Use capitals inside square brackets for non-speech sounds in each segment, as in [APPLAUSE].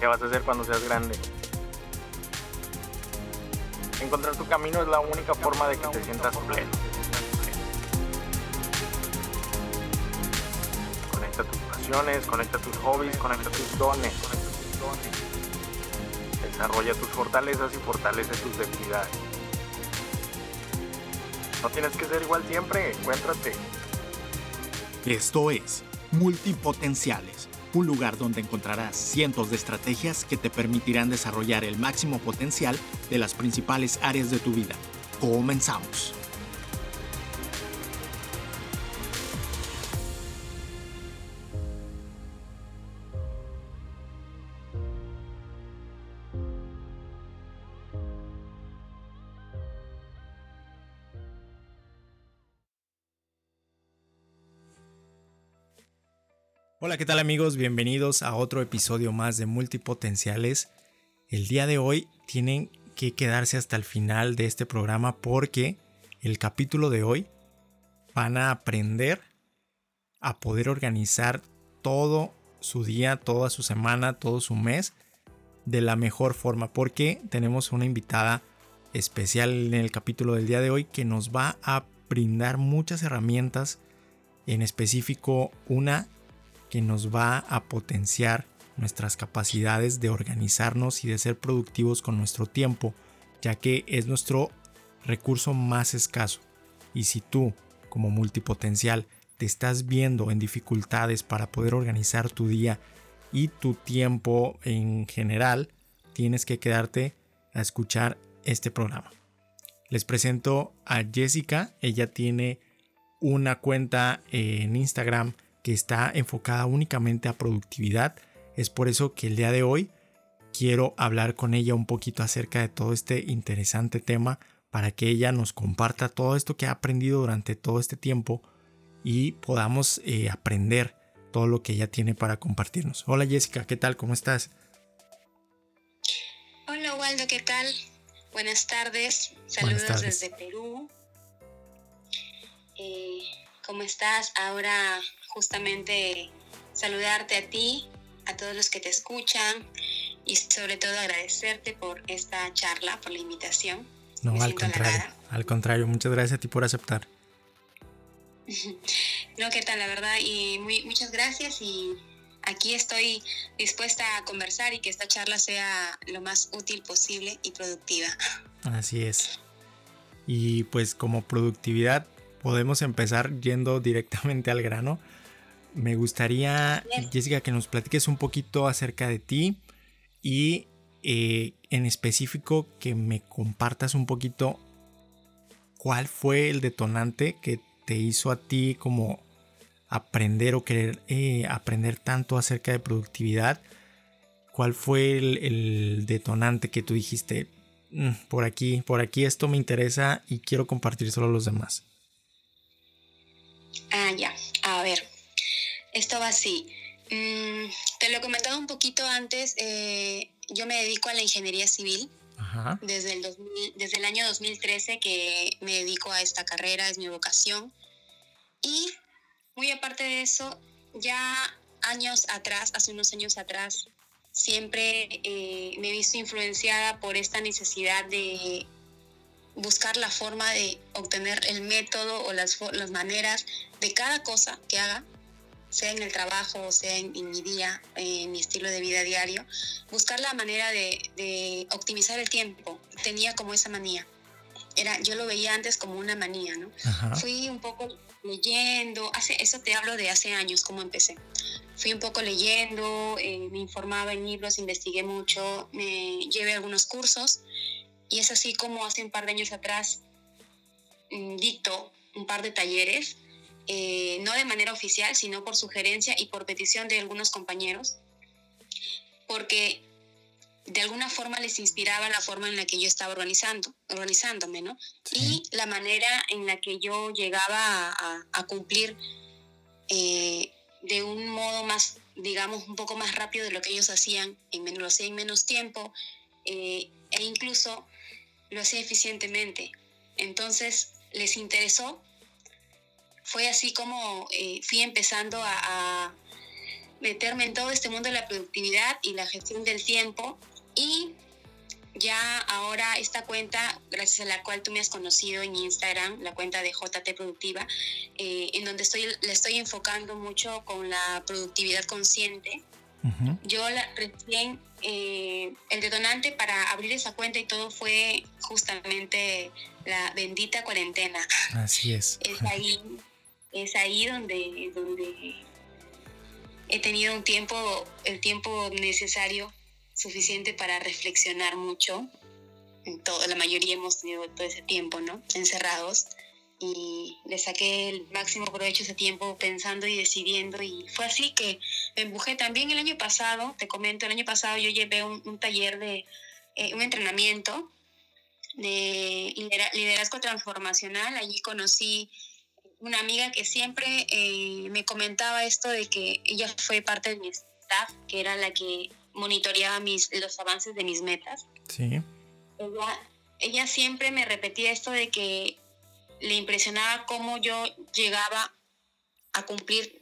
¿Qué vas a hacer cuando seas grande? Encontrar tu camino es la única forma de que te sientas pleno. Conecta tus pasiones, conecta tus hobbies, conecta tus dones. Desarrolla tus fortalezas y fortalece tus debilidades. No tienes que ser igual siempre, encuéntrate. Esto es Multipotenciales, un lugar donde encontrarás cientos de estrategias que te permitirán desarrollar el máximo potencial de las principales áreas de tu vida. Comenzamos. Hola, ¿qué tal amigos? Bienvenidos a otro episodio más de Multipotenciales. El día de hoy tienen que quedarse hasta el final de este programa porque el capítulo de hoy van a aprender a poder organizar todo su día, toda su semana, todo su mes de la mejor forma porque tenemos una invitada especial en el capítulo del día de hoy que nos va a brindar muchas herramientas en específico una que nos va a potenciar nuestras capacidades de organizarnos y de ser productivos con nuestro tiempo, ya que es nuestro recurso más escaso. Y si tú, como multipotencial, te estás viendo en dificultades para poder organizar tu día y tu tiempo en general, tienes que quedarte a escuchar este programa. Les presento a Jessica, ella tiene una cuenta en Instagram que está enfocada únicamente a productividad. Es por eso que el día de hoy quiero hablar con ella un poquito acerca de todo este interesante tema para que ella nos comparta todo esto que ha aprendido durante todo este tiempo y podamos eh, aprender todo lo que ella tiene para compartirnos. Hola Jessica, ¿qué tal? ¿Cómo estás? Hola Waldo, ¿qué tal? Buenas tardes, saludos desde Perú. Eh, ¿Cómo estás? Ahora justamente saludarte a ti, a todos los que te escuchan y sobre todo agradecerte por esta charla, por la invitación. No, al contrario, al contrario, muchas gracias a ti por aceptar. [LAUGHS] no, ¿qué tal? La verdad, y muy, muchas gracias y aquí estoy dispuesta a conversar y que esta charla sea lo más útil posible y productiva. Así es. Y pues como productividad podemos empezar yendo directamente al grano me gustaría, Jessica, que nos platiques un poquito acerca de ti y eh, en específico que me compartas un poquito cuál fue el detonante que te hizo a ti como aprender o querer eh, aprender tanto acerca de productividad. ¿Cuál fue el, detonante que tú dijiste? Mm, por aquí, por aquí esto me interesa y quiero compartir solo a los demás. Ah, ya. A ver, esto va así. Mm, te lo he comentado un poquito antes. Eh, yo me dedico a la ingeniería civil. Desde, el desde el año 2013 que me dedico a esta carrera, es mi vocación. Y muy aparte de eso, ya años atrás, hace unos años atrás, siempre eh, me he visto influenciada por esta necesidad de buscar la forma de obtener el método o las, las maneras de cada cosa que haga sea en el trabajo, sea en, mi día, en mi estilo de vida diario, buscar la manera de, optimizar el tiempo. Tenía como esa manía. Era, yo lo veía antes como una manía, ¿no? Fui un poco leyendo, hace, eso te hablo de hace años, cómo empecé. Fui un poco leyendo, eh, me informaba en libros, investigué mucho, me llevé algunos cursos y es así como hace un par de años atrás mm, dicto un par de talleres eh, no de manera oficial, sino por sugerencia y por petición de algunos compañeros, porque de alguna forma les inspiraba la forma en la que yo estaba organizando, organizándome, ¿no? Y la manera en la que yo llegaba a, cumplir eh, de un modo más, digamos, un poco más rápido de lo que ellos hacían, en menos, lo hacía en menos tiempo, eh, e incluso lo hacía eficientemente. Entonces les interesó fue así como eh, fui empezando a, meterme en todo este mundo de la productividad y la gestión del tiempo y ya ahora esta cuenta, gracias a la cual tú me has conocido en Instagram, la cuenta de JT Productiva, eh, en donde estoy, le estoy enfocando mucho con la productividad consciente. Yo la, recién, eh, el detonante para abrir esa cuenta y todo fue justamente la bendita cuarentena. Así es. Es ahí, es ahí donde, donde he tenido un tiempo, el tiempo necesario suficiente para reflexionar mucho. En todo, la mayoría hemos tenido todo ese tiempo, ¿no? Encerrados. Y le saqué el máximo provecho ese tiempo pensando y decidiendo. Y fue así que me empujé también el año pasado, te comento, el año pasado yo llevé un, taller de, eh, un entrenamiento de liderazgo transformacional. Allí conocí una amiga que siempre eh, me comentaba esto de que ella fue parte de mi staff, que era la que monitoreaba mis, los avances de mis metas. Sí. Ella, siempre me repetía esto de que le impresionaba cómo yo llegaba a cumplir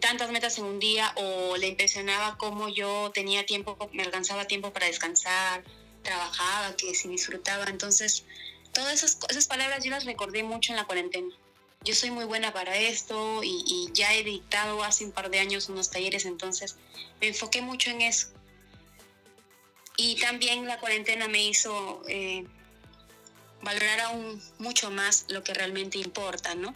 tantas metas en un día o le impresionaba cómo yo tenía tiempo, me alcanzaba tiempo para descansar, trabajaba, que si disfrutaba. Entonces, todas esas, esas palabras yo las recordé mucho en la cuarentena. Yo soy muy buena para esto y, y ya he dictado hace un par de años unos talleres, entonces me enfoqué mucho en eso. Y también la cuarentena me hizo eh, valorar aún mucho más lo que realmente importa, ¿no?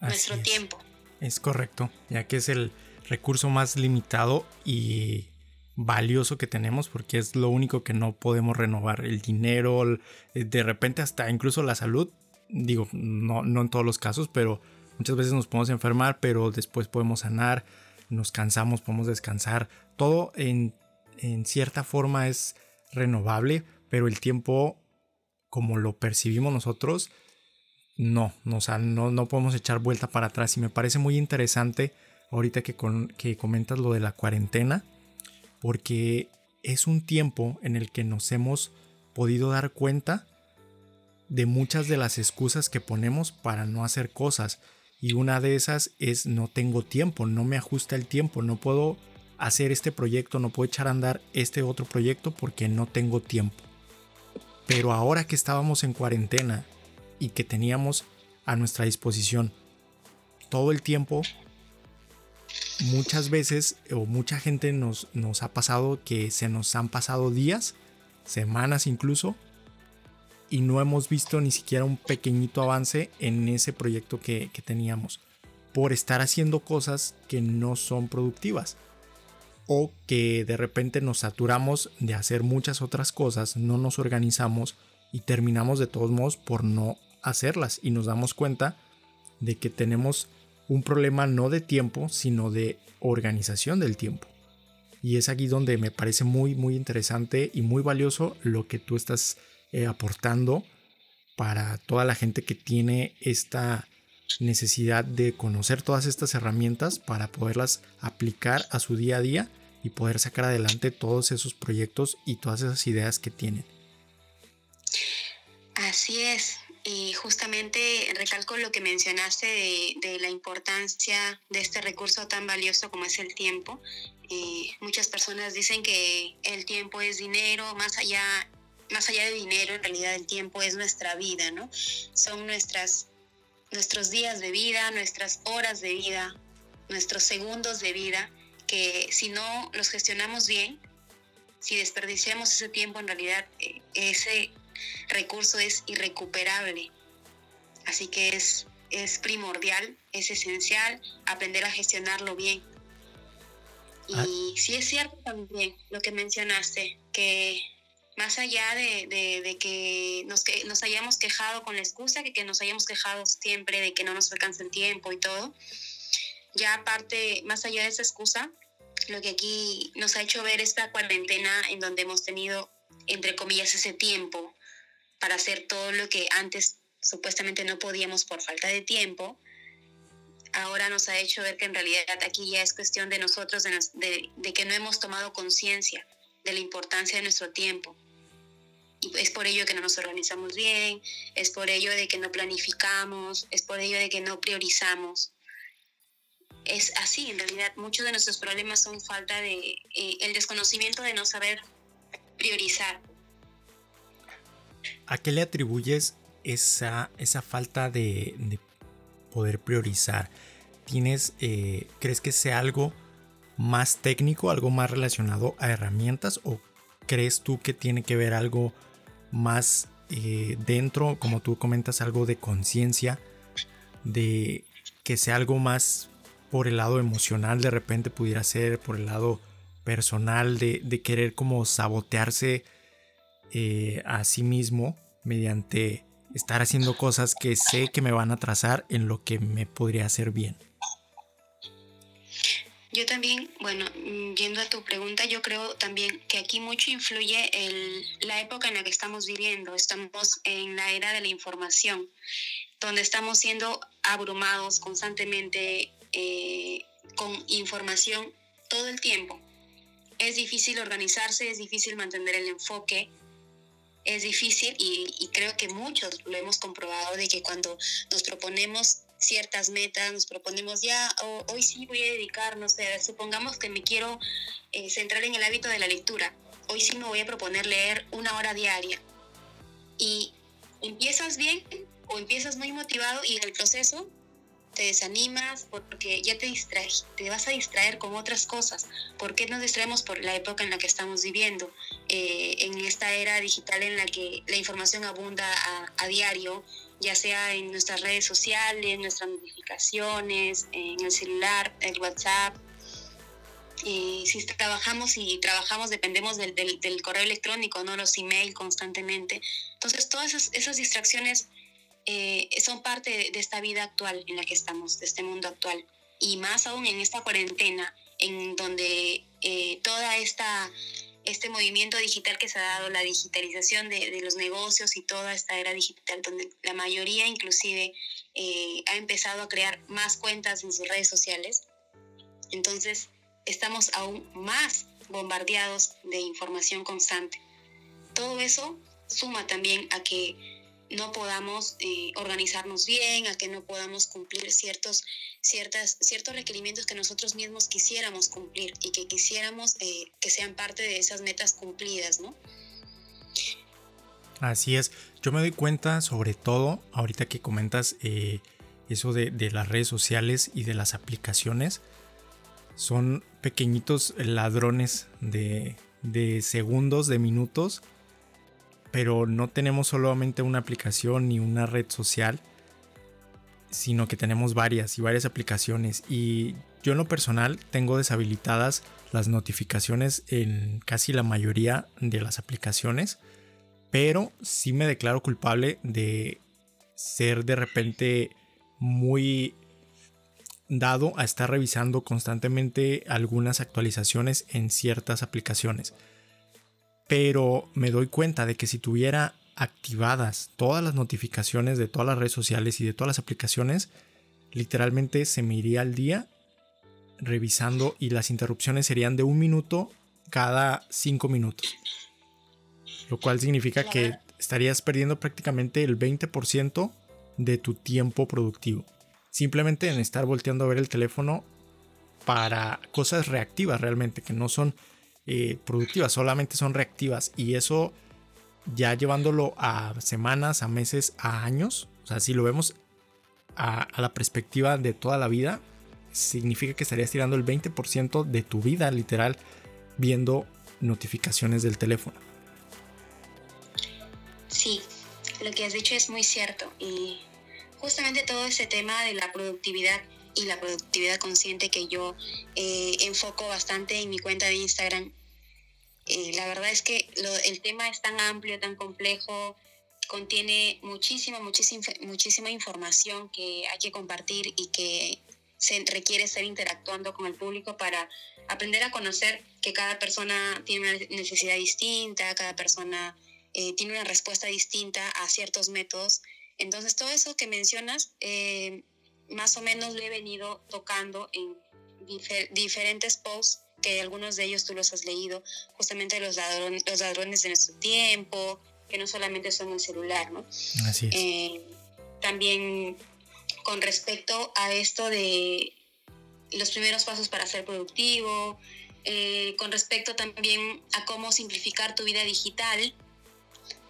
Nuestro tiempo. Es correcto, ya que es el recurso más limitado y valioso que tenemos porque es lo único que no podemos renovar. El dinero, de repente hasta incluso la salud, digo, no, no en todos los casos, pero muchas veces nos podemos enfermar, pero después podemos sanar, nos cansamos, podemos descansar. Todo en en cierta forma es renovable, pero el tiempo como lo percibimos nosotros, no, no, no, no podemos echar vuelta para atrás. Y me parece muy interesante ahorita que, que comentas lo de la cuarentena, porque es un tiempo en el que nos hemos podido dar cuenta de muchas de las excusas que ponemos para no hacer cosas. Y una de esas es no tengo tiempo, no me ajusta el tiempo, no puedo hacer este proyecto, no puedo echar a andar este otro proyecto porque no tengo tiempo. Pero ahora que estábamos en cuarentena y que teníamos a nuestra disposición todo el tiempo, muchas veces o mucha gente nos, nos ha pasado que se nos han pasado días, semanas incluso, y no hemos visto ni siquiera un pequeñito avance en ese proyecto que, teníamos por estar haciendo cosas que no son productivas o que de repente nos saturamos de hacer muchas otras cosas, no nos organizamos y terminamos de todos modos por no hacerlas y nos damos cuenta de que tenemos un problema no de tiempo, sino de organización del tiempo. Y es aquí donde me parece muy, muy interesante y muy valioso lo que tú estás eh, aportando para toda la gente que tiene esta necesidad de conocer todas estas herramientas para poderlas aplicar a su día a día y poder sacar adelante todos esos proyectos y todas esas ideas que tienen. Así es, y justamente recalco lo que mencionaste de, la importancia de este recurso tan valioso como es el tiempo. Eh, muchas personas dicen que el tiempo es dinero, más allá, más allá de dinero, en realidad el tiempo es nuestra vida, ¿no? Son nuestras nuestros días de vida, nuestras horas de vida, nuestros segundos de vida, que si no los gestionamos bien, si desperdiciamos ese tiempo, en realidad eh, ese recurso es irrecuperable. Así que es, es primordial, es esencial aprender a gestionarlo bien. Y ah. sí es cierto también lo que mencionaste, que más allá de, que, nos, que nos hayamos quejado con la excusa, que, que nos hayamos quejado siempre de que no nos alcanza el tiempo y todo, ya aparte, más allá de esa excusa, lo que aquí nos ha hecho ver esta cuarentena en donde hemos tenido, entre comillas, ese tiempo para hacer todo lo que antes supuestamente no podíamos por falta de tiempo, ahora nos ha hecho ver que en realidad aquí ya es cuestión de nosotros, de, de que no hemos tomado conciencia de la importancia de nuestro tiempo es por ello que no nos organizamos bien, es por ello de que no planificamos, es por ello de que no priorizamos. es así, en realidad muchos de nuestros problemas son falta de eh, el desconocimiento de no saber priorizar. ¿A qué le atribuyes esa, esa falta de, poder priorizar? ¿Tienes, eh, crees que sea algo más técnico, algo más relacionado a herramientas o crees tú que tiene que ver algo más eh, dentro, como tú comentas, algo de conciencia, de que sea algo más por el lado emocional, de repente pudiera ser por el lado personal, de, querer como sabotearse eh, a sí mismo mediante estar haciendo cosas que sé que me van a trazar en lo que me podría hacer bien. Yo también, bueno, mm, yendo a tu pregunta, yo creo también que aquí mucho influye el, la época en la que estamos viviendo. Estamos en la era de la información, donde estamos siendo abrumados constantemente eh, con información todo el tiempo. Es difícil organizarse, es difícil mantener el enfoque, es difícil y, y creo que muchos lo hemos comprobado de que cuando nos proponemos ciertas metas, nos proponemos ya, hoy sí voy a dedicar, no sé, supongamos que me quiero eh, centrar en el hábito de la lectura, hoy sí me voy a proponer leer una hora diaria. Y empiezas bien o empiezas muy motivado y en el proceso te desanimas porque ya te distraes, te vas a distraer con otras cosas. ¿Por qué nos distraemos por la época en la que estamos viviendo? Eh, en esta era digital en la que la información abunda a, a diario, ya sea en nuestras redes sociales, nuestras notificaciones, en el celular, el WhatsApp. Y si trabajamos y trabajamos, dependemos del, del, correo electrónico, ¿no? Los email constantemente. Entonces, todas esas, distracciones eh, son parte de, esta vida actual en la que estamos, de este mundo actual. Y más aún en esta cuarentena, en donde eh, toda esta este movimiento digital que se ha dado, la digitalización de, los negocios y toda esta era digital, donde la mayoría inclusive eh, ha empezado a crear más cuentas en sus redes sociales. Entonces, estamos aún más bombardeados de información constante. Todo eso suma también a que no podamos eh, organizarnos bien, a que no podamos cumplir ciertos, ciertas, ciertos requerimientos que nosotros mismos quisiéramos cumplir y que quisiéramos eh, que sean parte de esas metas cumplidas, ¿no? Así es, yo me doy cuenta sobre todo, ahorita que comentas eh, eso de, las redes sociales y de las aplicaciones, son pequeñitos ladrones de, de segundos, de minutos, pero no tenemos solamente una aplicación ni una red social, sino que tenemos varias y varias aplicaciones. Y yo en lo personal tengo deshabilitadas las notificaciones en casi la mayoría de las aplicaciones, pero sí me declaro culpable de ser de repente muy dado a estar revisando constantemente algunas actualizaciones en ciertas aplicaciones pero me doy cuenta de que si tuviera activadas todas las notificaciones de todas las redes sociales y de todas las aplicaciones, literalmente se me iría al día revisando y las interrupciones serían de un minuto cada cinco minutos. Lo cual significa que estarías perdiendo prácticamente el 20% de tu tiempo productivo. Simplemente en estar volteando a ver el teléfono para cosas reactivas realmente, que no son eh, productivas, solamente son reactivas. Y eso ya llevándolo a semanas, a meses, a años, o sea, si lo vemos a, la perspectiva de toda la vida, significa que estarías tirando el 20% de tu vida, literal, viendo notificaciones del teléfono. Sí, lo que has dicho es muy cierto. Y justamente todo ese tema de la productividad y la productividad consciente que yo eh, enfoco bastante en mi cuenta de Instagram. Eh, la verdad es que el tema es tan amplio, tan complejo, contiene muchísima, muchísima, muchísima información que hay que compartir y que se requiere estar interactuando con el público para aprender a conocer que cada persona tiene una necesidad distinta, cada persona eh, tiene una respuesta distinta a ciertos métodos. Entonces, todo eso que mencionas más o menos lo he venido tocando en diferentes posts que algunos de ellos tú los has leído, justamente los ladrones, los ladrones de nuestro tiempo, que no solamente son el celular, ¿no? Así es. Eh, también con respecto a esto de los primeros pasos para ser productivo, eh, con respecto también a cómo simplificar tu vida digital,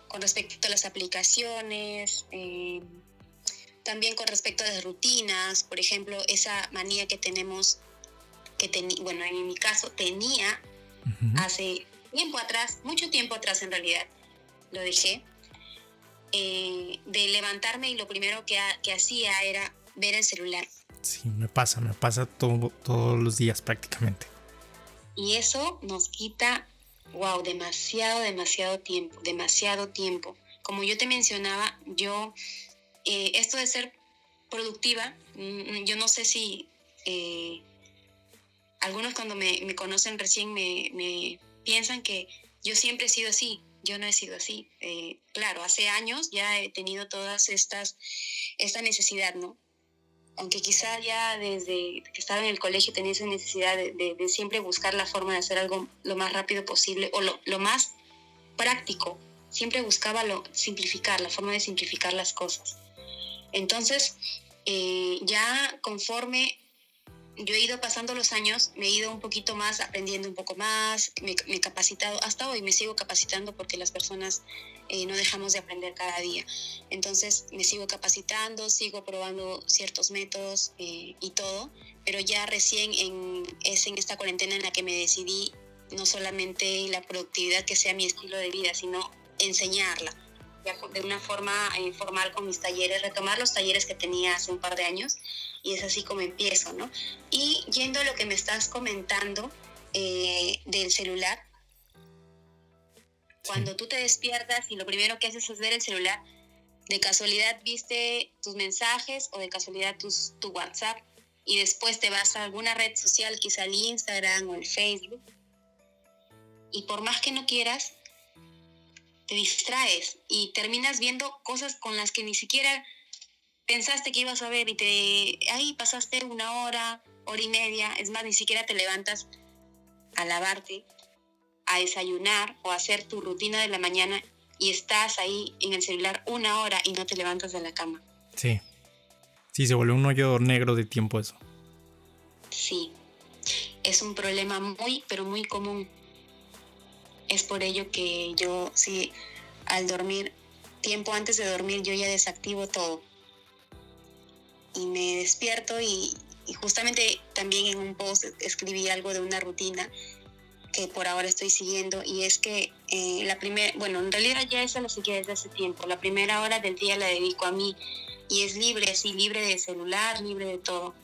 con respecto a las aplicaciones, eh, también con respecto a las rutinas, por ejemplo, esa manía que tenemos, que bueno, en mi caso tenía hace tiempo atrás, mucho tiempo atrás en realidad, lo dejé, eh, de levantarme y lo primero que, que hacía era ver el celular. Sí, me pasa, me pasa todo, todos los días prácticamente. Y eso nos quita, wow, demasiado, demasiado tiempo, demasiado tiempo. Como yo te mencionaba, yo, eh, esto de ser productiva, mm, yo no sé si eh, algunos cuando me, conocen recién me, piensan que yo siempre he sido así. Yo no he sido así. Eh, claro, hace años ya he tenido todas estas, esta necesidad, ¿no? aunque quizá ya desde que estaba en el colegio tenía esa necesidad de, siempre buscar la forma de hacer algo lo más rápido posible o lo, más práctico, siempre buscaba lo, simplificar, la forma de simplificar las cosas. Entonces, eh, ya conforme yo he ido pasando los años, me he ido un poquito más, aprendiendo un poco más, me, he capacitado, hasta hoy me sigo capacitando porque las personas eh, no dejamos de aprender cada día. Entonces me sigo capacitando, sigo probando ciertos métodos eh, y todo, pero ya recién es en esta cuarentena en la que me decidí no solamente la productividad que sea mi estilo de vida, sino enseñarla de una forma informal con mis talleres, retomar los talleres que tenía hace un par de años y es así como empiezo, ¿no? Y yendo a lo que me estás comentando eh, del celular, cuando tú te despiertas y lo primero que haces es ver el celular, de casualidad viste tus mensajes o de casualidad tus, tu WhatsApp y después te vas a alguna red social, quizá el Instagram o el Facebook, y por más que no quieras, te distraes y terminas viendo cosas con las que ni siquiera pensaste que ibas a ver y te ahí pasaste una hora, hora y media, es más, ni siquiera te levantas a lavarte, a desayunar o a hacer tu rutina de la mañana y estás ahí en el celular una hora y no te levantas de la cama. Sí. Sí, se vuelve un hoyo negro de tiempo eso. Sí. Es un problema muy, pero muy común. Es por ello que yo, sí, al dormir, tiempo antes de dormir, yo ya desactivo todo. Y me despierto y, justamente también en un post escribí algo de una rutina que por ahora estoy siguiendo y es que eh, la primera, bueno, en realidad ya esa lo seguí desde hace tiempo. La primera hora del día la dedico a mí y es libre, así, libre de celular, libre de todo.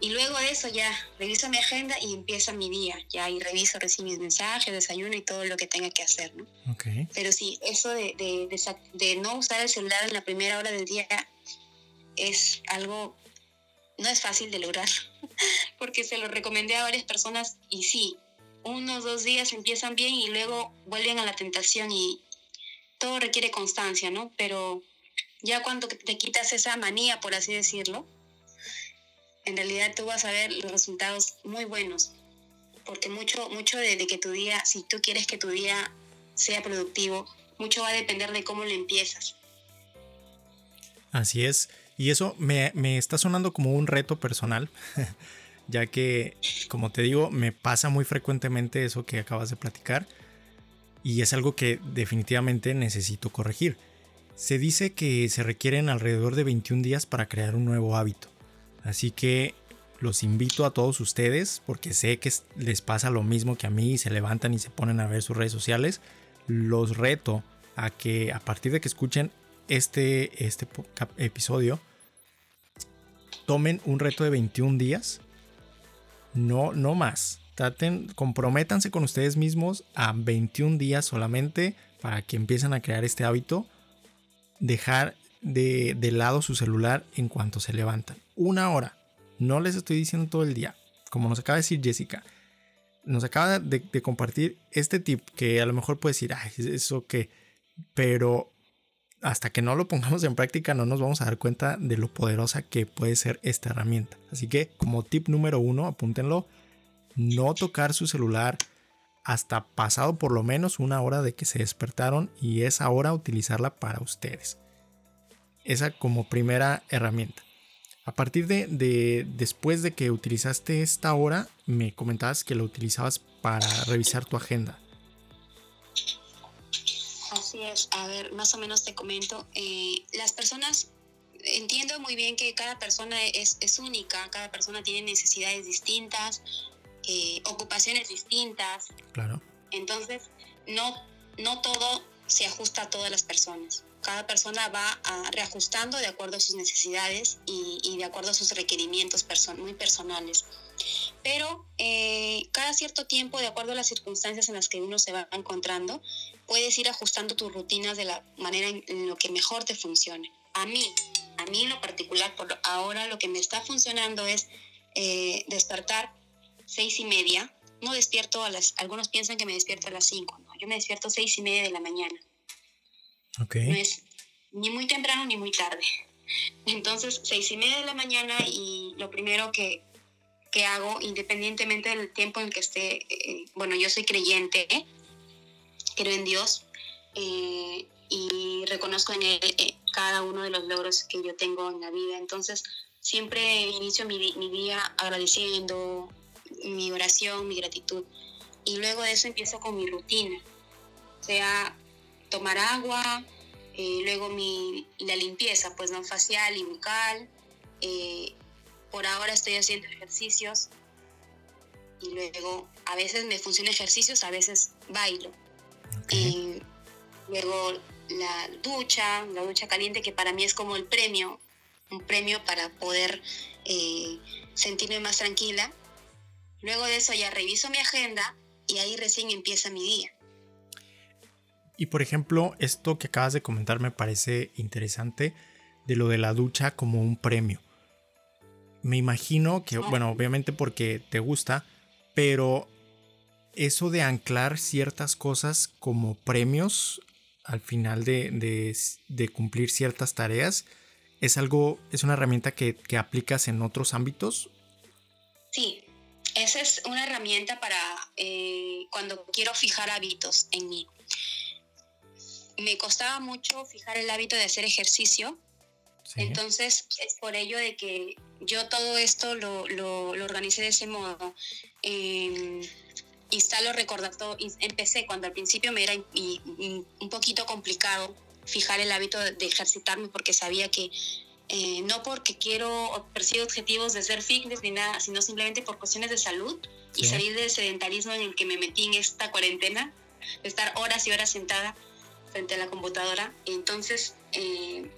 Y luego de eso ya reviso mi agenda y empieza mi día, ya y reviso, recibo mis mensajes, desayuno y todo lo que tenga que hacer, ¿no? Okay. Pero sí, eso de, de, de, no usar el celular en la primera hora del día es algo, no es fácil de lograr, [LAUGHS] porque se lo recomendé a varias personas y sí, unos dos días empiezan bien y luego vuelven a la tentación y todo requiere constancia, ¿no? Pero ya cuando te quitas esa manía, por así decirlo, en realidad tú vas a ver los resultados muy buenos, porque mucho, mucho de, que tu día, si tú quieres que tu día sea productivo, mucho va a depender de cómo lo empiezas. Así es, y eso me, me está sonando como un reto personal, [LAUGHS] ya que, como te digo, me pasa muy frecuentemente eso que acabas de platicar, y es algo que definitivamente necesito corregir. Se dice que se requieren alrededor de 21 días para crear un nuevo hábito. Así que los invito a todos ustedes, porque sé que les pasa lo mismo que a mí, se levantan y se ponen a ver sus redes sociales. Los reto a que a partir de que escuchen este, este episodio, tomen un reto de 21 días. No, no más. Traten, comprométanse con ustedes mismos a 21 días solamente para que empiecen a crear este hábito. Dejar de, lado su celular en cuanto se levantan. Una hora. No les estoy diciendo todo el día. Como nos acaba de decir Jessica. Nos acaba de, compartir este tip que a lo mejor puede decir, ay, eso que. Pero hasta que no lo pongamos en práctica no nos vamos a dar cuenta de lo poderosa que puede ser esta herramienta. Así que como tip número uno, apúntenlo, no tocar su celular hasta pasado por lo menos una hora de que se despertaron y esa hora utilizarla para ustedes. Esa como primera herramienta. A partir de, después de que utilizaste esta hora, me comentabas que lo utilizabas para revisar tu agenda. Así es, a ver, más o menos te comento. Eh, las personas, entiendo muy bien que cada persona es, es única, cada persona tiene necesidades distintas, eh, ocupaciones distintas. Claro. Entonces, no, no todo se ajusta a todas las personas. Cada persona va reajustando de acuerdo a sus necesidades y, de acuerdo a sus requerimientos muy personales. Pero eh, cada cierto tiempo, de acuerdo a las circunstancias en las que uno se va encontrando, puedes ir ajustando tus rutinas de la manera en, lo que mejor te funcione. A mí, a mí en lo particular, por ahora lo que me está funcionando es eh, despertar seis y media. No despierto a las, algunos piensan que me despierto a las cinco, yo me despierto seis y media de la mañana. No es ni muy temprano ni muy tarde. Entonces, seis y media de la mañana y lo primero que, que hago, independientemente del tiempo en que esté, eh, bueno, yo soy creyente, creo en Dios eh, y reconozco en él eh, cada uno de los logros que yo tengo en la vida. Entonces, siempre inicio mi, mi día agradeciendo mi oración, mi gratitud. Y luego de eso empiezo con mi rutina, sea tomar agua, eh, luego mi, la limpieza, pues no facial y bucal. Eh, por ahora estoy haciendo ejercicios y luego a veces me funciona ejercicios, a veces bailo. Eh, luego la ducha, la ducha caliente que para mí es como el premio, un premio para poder sentirme más tranquila. Luego de eso ya reviso mi agenda y ahí recién empieza mi día. Y por ejemplo, esto que acabas de comentar me parece interesante de lo de la ducha como un premio. Me imagino que, bueno, obviamente porque te gusta, pero eso de anclar ciertas cosas como premios al final de, cumplir ciertas tareas, ¿es algo, es una herramienta que, que aplicas en otros ámbitos? Sí, esa es una herramienta para eh, cuando quiero fijar hábitos en mí me costaba mucho fijar el hábito de hacer ejercicio. Entonces es por ello de que yo todo esto lo, lo, lo organicé de ese modo. Eh, instalo recordatorio, empecé cuando al principio me era un poquito complicado fijar el hábito de, ejercitarme porque sabía que eh, no porque quiero persigo objetivos de ser fitness ni nada, sino simplemente por cuestiones de salud y salir del sedentarismo en el que me metí en esta cuarentena, de estar horas y horas sentada frente a la computadora. Entonces eh,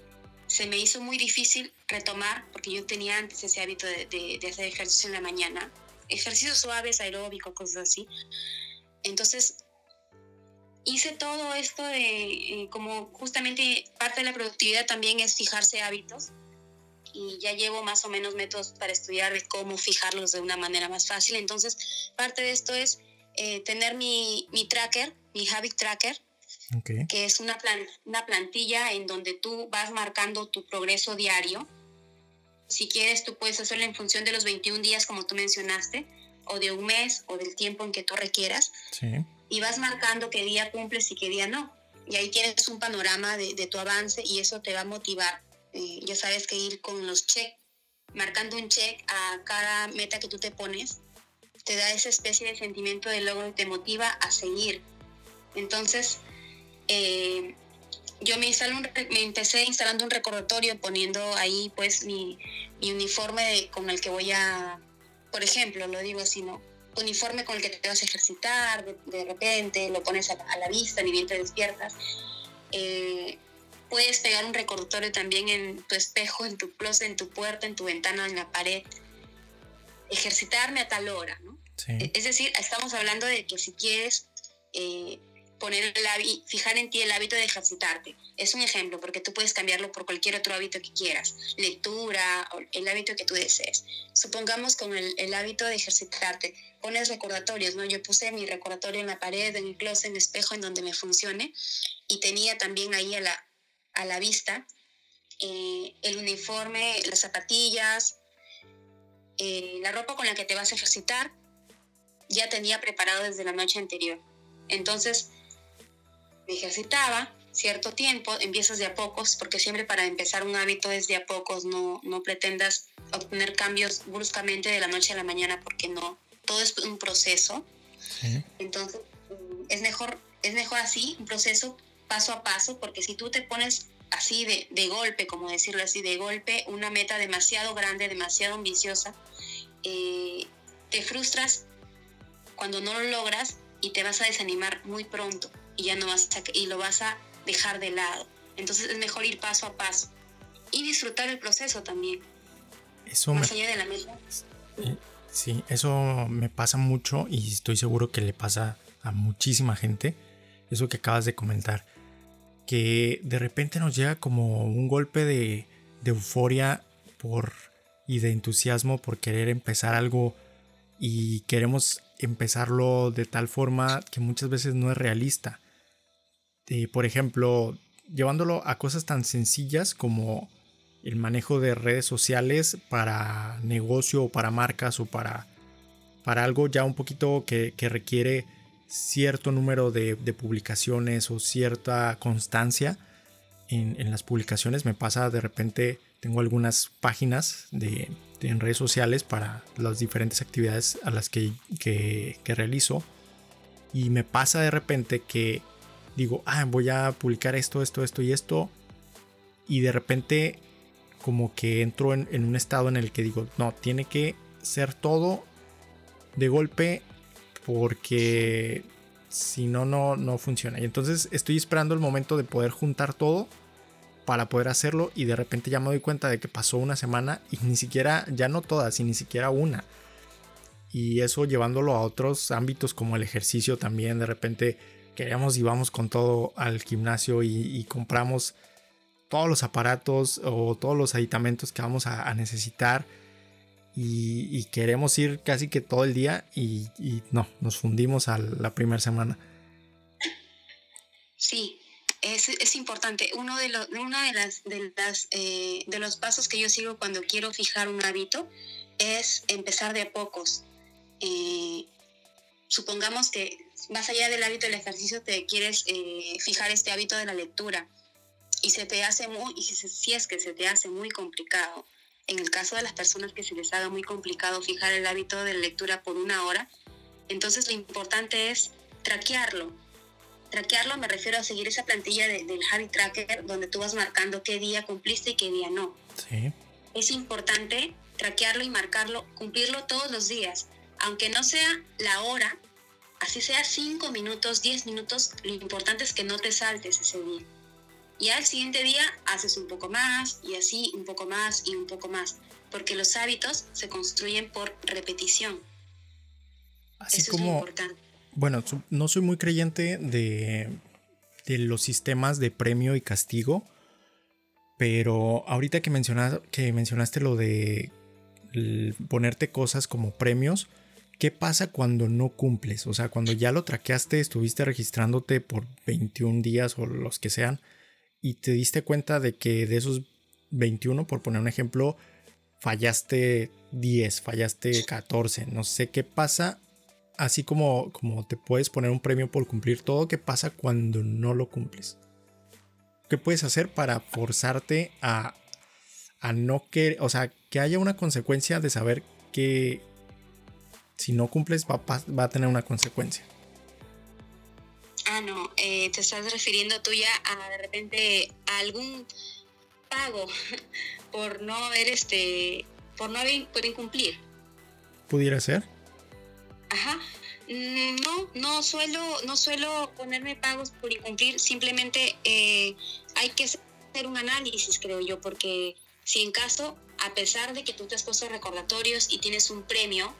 se me hizo muy difícil retomar, porque yo tenía antes ese hábito de, hacer ejercicio en la mañana, ejercicios suaves, aeróbicos, cosas así. Entonces hice todo esto de, eh, como justamente parte de la productividad también es fijarse hábitos y ya llevo más o menos métodos para estudiar de cómo fijarlos de una manera más fácil. Entonces, parte de esto es eh, tener mi, mi, tracker, mi habit tracker, que es una, una plantilla en donde tú vas marcando tu progreso diario. Si quieres, tú puedes hacerlo en función de los 21 días, como tú mencionaste, o de un mes, o del tiempo en que tú requieras. Y vas marcando qué día cumples y qué día no. Y ahí tienes un panorama de, de tu avance y eso te va a motivar. Eh, ya sabes que ir con los check, marcando un check a cada meta que tú te pones, te da esa especie de sentimiento de logro y te motiva a seguir. Entonces, eh, yo me, me empecé instalando un recordatorio poniendo ahí pues mi, uniforme con el que voy a, por ejemplo, lo digo así, ¿no? Uniforme con el que te vas a ejercitar, de, repente lo pones a, la vista, ni bien te despiertas. Eh, puedes pegar un recordatorio también en tu espejo, en tu closet, en tu puerta, en tu ventana, en la pared. Ejercitarme a tal hora, ¿no? Es decir, estamos hablando de que si quieres eh, poner el fijar en ti el hábito de ejercitarte. Es un ejemplo, porque tú puedes cambiarlo por cualquier otro hábito que quieras, lectura, el hábito que tú desees. Supongamos con el, hábito de ejercitarte, pones recordatorios, ¿no? Yo puse mi recordatorio en la pared, en el closet, en el espejo, en donde me funcione, y tenía también ahí a la, a la vista eh, el uniforme, las zapatillas, eh, la ropa con la que te vas a ejercitar, ya tenía preparado desde la noche anterior. Entonces, ejercitaba, cierto tiempo, empiezas de a pocos, porque siempre para empezar un hábito es de a pocos, no, no pretendas obtener cambios bruscamente de la noche a la mañana, porque no, todo es un proceso. Entonces, mm, es mejor, es mejor así, un proceso paso a paso, porque si tú te pones así de, de golpe, como decirlo así, de golpe, una meta demasiado grande, demasiado ambiciosa, eh, te frustras cuando no lo logras y te vas a desanimar muy pronto y ya no vas a, y lo vas a dejar de lado. Entonces es mejor ir paso a paso y disfrutar el proceso también. Eso más allá de la meta. Sí, eso me pasa mucho y estoy seguro que le pasa a muchísima gente. Eso que acabas de comentar. Que de repente nos llega como un golpe de, de euforia por, y de entusiasmo por querer empezar algo y queremos empezarlo de tal forma que muchas veces no es realista. Por ejemplo, llevándolo a cosas tan sencillas como el manejo de redes sociales para negocio o para marcas o para, para algo ya un poquito que, requiere cierto número de, publicaciones o cierta constancia en, en, las publicaciones. Me pasa de repente, tengo algunas páginas de, en redes sociales para las diferentes actividades a las que, realizo. Y me pasa de repente que digo, ah, voy a publicar esto, esto, esto y esto. Y de repente como que entro en, en un estado en el que digo, no, tiene que ser todo de golpe porque si no, no, no funciona. Y entonces estoy esperando el momento de poder juntar todo para poder hacerlo y de repente ya me doy cuenta de que pasó una semana y ni siquiera, ya no todas, y ni siquiera una. Y eso llevándolo a otros ámbitos como el ejercicio también, de repente queríamos y vamos con todo al gimnasio y, compramos todos los aparatos o todos los aditamentos que vamos a, necesitar y, queremos ir casi que todo el día y, no, nos fundimos a la primera semana. Sí, es, es importante. Uno de, los, de, las, de, las, eh, de los pasos que yo sigo cuando quiero fijar un hábito es empezar de a pocos. Eh, supongamos que más allá del hábito del ejercicio te quieres eh, fijar este hábito de la lectura y se te hace muy, y si, si es que se te hace muy complicado, en el caso de las personas que se les haga muy complicado fijar el hábito de lectura por una hora, entonces lo importante es traquearlo, Traquearlo me refiero a seguir esa plantilla del Habit Tracker donde tú vas marcando qué día cumpliste y qué día no. Sí. Es importante traquearlo y marcarlo, cumplirlo todos los días. Aunque no sea la hora, así sea 5 minutos, 10 minutos, lo importante es que no te saltes ese día. Y al siguiente día haces un poco más y así un poco más y un poco más, porque los hábitos se construyen por repetición. Así Eso como, es importante bueno, no soy muy creyente de, los sistemas de premio y castigo, pero ahorita que, que mencionaste lo de ponerte cosas como premios, ¿qué pasa cuando no cumples? O sea, cuando ya lo traqueaste, estuviste registrándote por 21 días o los que sean, y te diste cuenta de que de esos 21, por poner un ejemplo, fallaste 10, fallaste 14, no sé qué pasa así como, como te puedes poner un premio por cumplir todo, ¿qué pasa cuando no lo cumples? ¿Qué puedes hacer para forzarte a, a no querer, o sea, que haya una consecuencia de saber que si no cumples va, va a tener una consecuencia? Ah, no, eh, te estás refiriendo tú ya a de repente a algún pago [LAUGHS] por no haber este, por no haber por incumplir. ¿Pudiera ser? Ajá. Mm, no, no suelo, no suelo ponerme pagos por incumplir, simplemente eh, hay que hacer un análisis, creo yo, porque si en caso, a pesar de que tú te has puesto recordatorios y tienes un premio,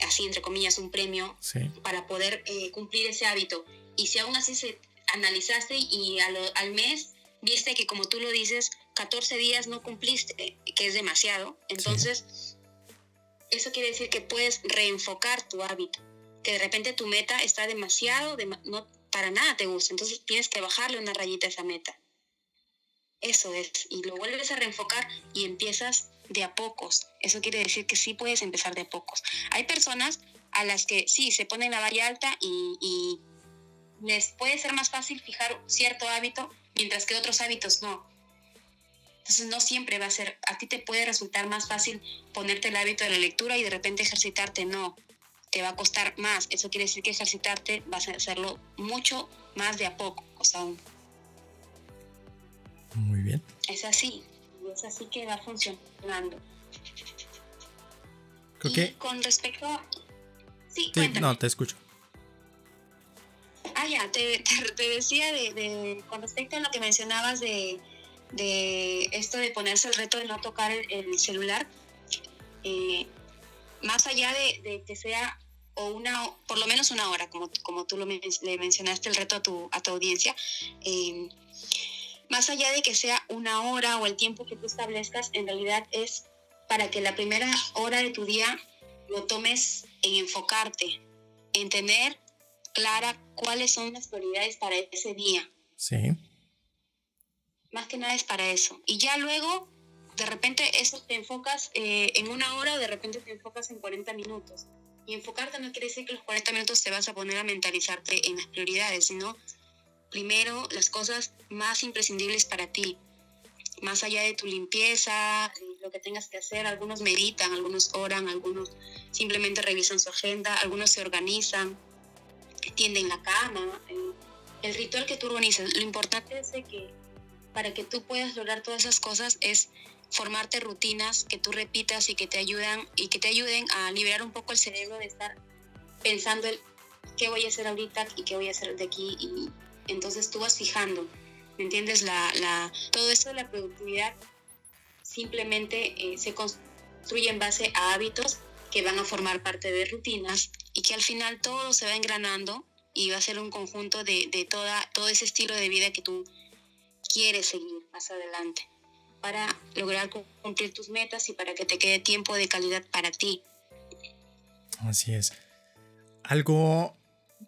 así entre comillas, un premio para poder eh, cumplir ese hábito, y si aún así se analizaste y al, mes viste que como tú lo dices, 14 días no cumpliste, que es demasiado, entonces eso quiere decir que puedes reenfocar tu hábito, que de repente tu meta está demasiado, no para nada te gusta, entonces tienes que bajarle una rayita a esa meta. Eso es, y lo vuelves a reenfocar y empiezas de a pocos. Eso quiere decir que sí puedes empezar de a pocos. Hay personas a las que sí se ponen la valla alta y, les puede ser más fácil fijar cierto hábito, mientras que otros hábitos no. Entonces no siempre va a ser, a ti te puede resultar más fácil ponerte el hábito de la lectura y de repente ejercitarte, no, te va a costar más. Eso quiere decir que ejercitarte vas a hacerlo mucho más de a poco, o sea, Muy bien. Es así, así que va funcionando. y con respecto a... Sí, no, te escucho. Ah, ya, te, decía de, con respecto a lo que mencionabas de, esto de ponerse el reto de no tocar el, celular, eh, más allá de, que sea o una, por lo menos una hora, como, como tú lo le mencionaste el reto a tu, a tu audiencia, eh, más allá de que sea una hora o el tiempo que tú establezcas, en realidad es para que la primera hora de tu día lo tomes en enfocarte, en tener clara cuáles son las prioridades para ese día. Sí. Más que nada es para eso. Y ya luego, de repente, eso te enfocas eh, en una hora o de repente te enfocas en 40 minutos. Y enfocarte no quiere decir que los 40 minutos te vas a poner a mentalizarte en las prioridades, sino primero las cosas más imprescindibles para ti. Más allá de tu limpieza, lo que tengas que hacer, algunos meditan, algunos oran, algunos simplemente revisan su agenda, algunos se organizan, tienden la cama, el, ritual que tú organizas. Lo importante es que para que tú puedas lograr todas esas cosas es formarte rutinas que tú repitas y que te ayudan y que te ayuden a liberar un poco el cerebro de estar pensando qué voy a hacer ahorita y qué voy a hacer de aquí entonces tú vas fijando, ¿me entiendes? La, la, todo esto de la productividad simplemente eh, se construye en base a hábitos que van a formar parte de rutinas y que al final todo se va engranando y va a ser un conjunto de, de toda, todo ese estilo de vida que tú quieres seguir más adelante para lograr cumplir tus metas y para que te quede tiempo de calidad para ti. Así es. Algo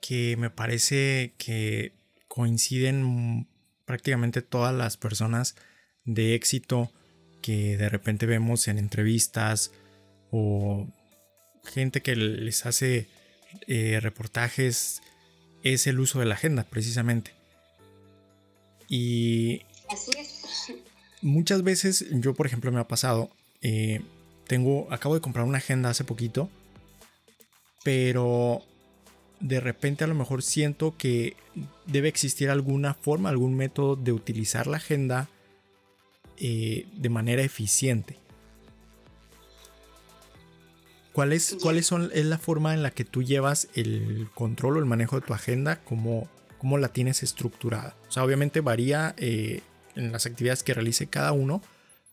que me parece que coinciden prácticamente todas las personas de éxito que de repente vemos en entrevistas o gente que les hace eh, reportajes es el uso de la agenda precisamente. Y muchas veces yo por ejemplo me ha pasado, eh, tengo, acabo de comprar una agenda hace poquito, pero de repente a lo mejor siento que debe existir alguna forma, algún método de utilizar la agenda eh, de manera eficiente. ¿Cuál es, ¿Cuáles son es la forma en la que tú llevas el control o el manejo de tu agenda? ¿Cómo, cómo la tienes estructurada? O sea, obviamente varía eh, en las actividades que realice cada uno,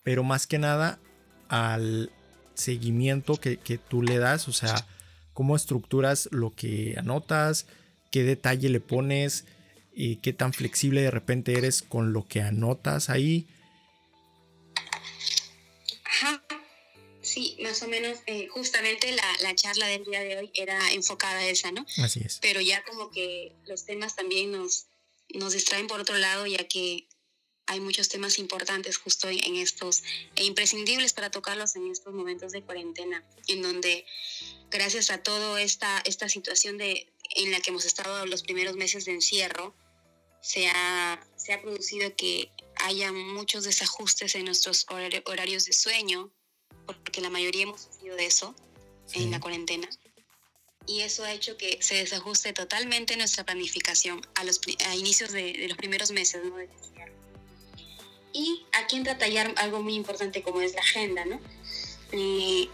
pero más que nada al seguimiento que, que tú le das, o sea, cómo estructuras lo que anotas, qué detalle le pones, y qué tan flexible de repente eres con lo que anotas ahí. Ajá. Sí, más o menos, eh, justamente la, la, charla del día de hoy era enfocada a esa, ¿no? Así es. Pero ya como que los temas también nos, nos distraen por otro lado, ya que hay muchos temas importantes justo en estos e imprescindibles para tocarlos en estos momentos de cuarentena, en donde gracias a toda esta, esta situación de, en la que hemos estado los primeros meses de encierro, se ha, se ha producido que haya muchos desajustes en nuestros horarios de sueño, porque la mayoría hemos sufrido de eso en la cuarentena. Y eso ha hecho que se desajuste totalmente nuestra planificación a, los, a inicios de, de los primeros meses ¿no? de y aquí entra a tallar algo muy importante como es la agenda, ¿no? Eh,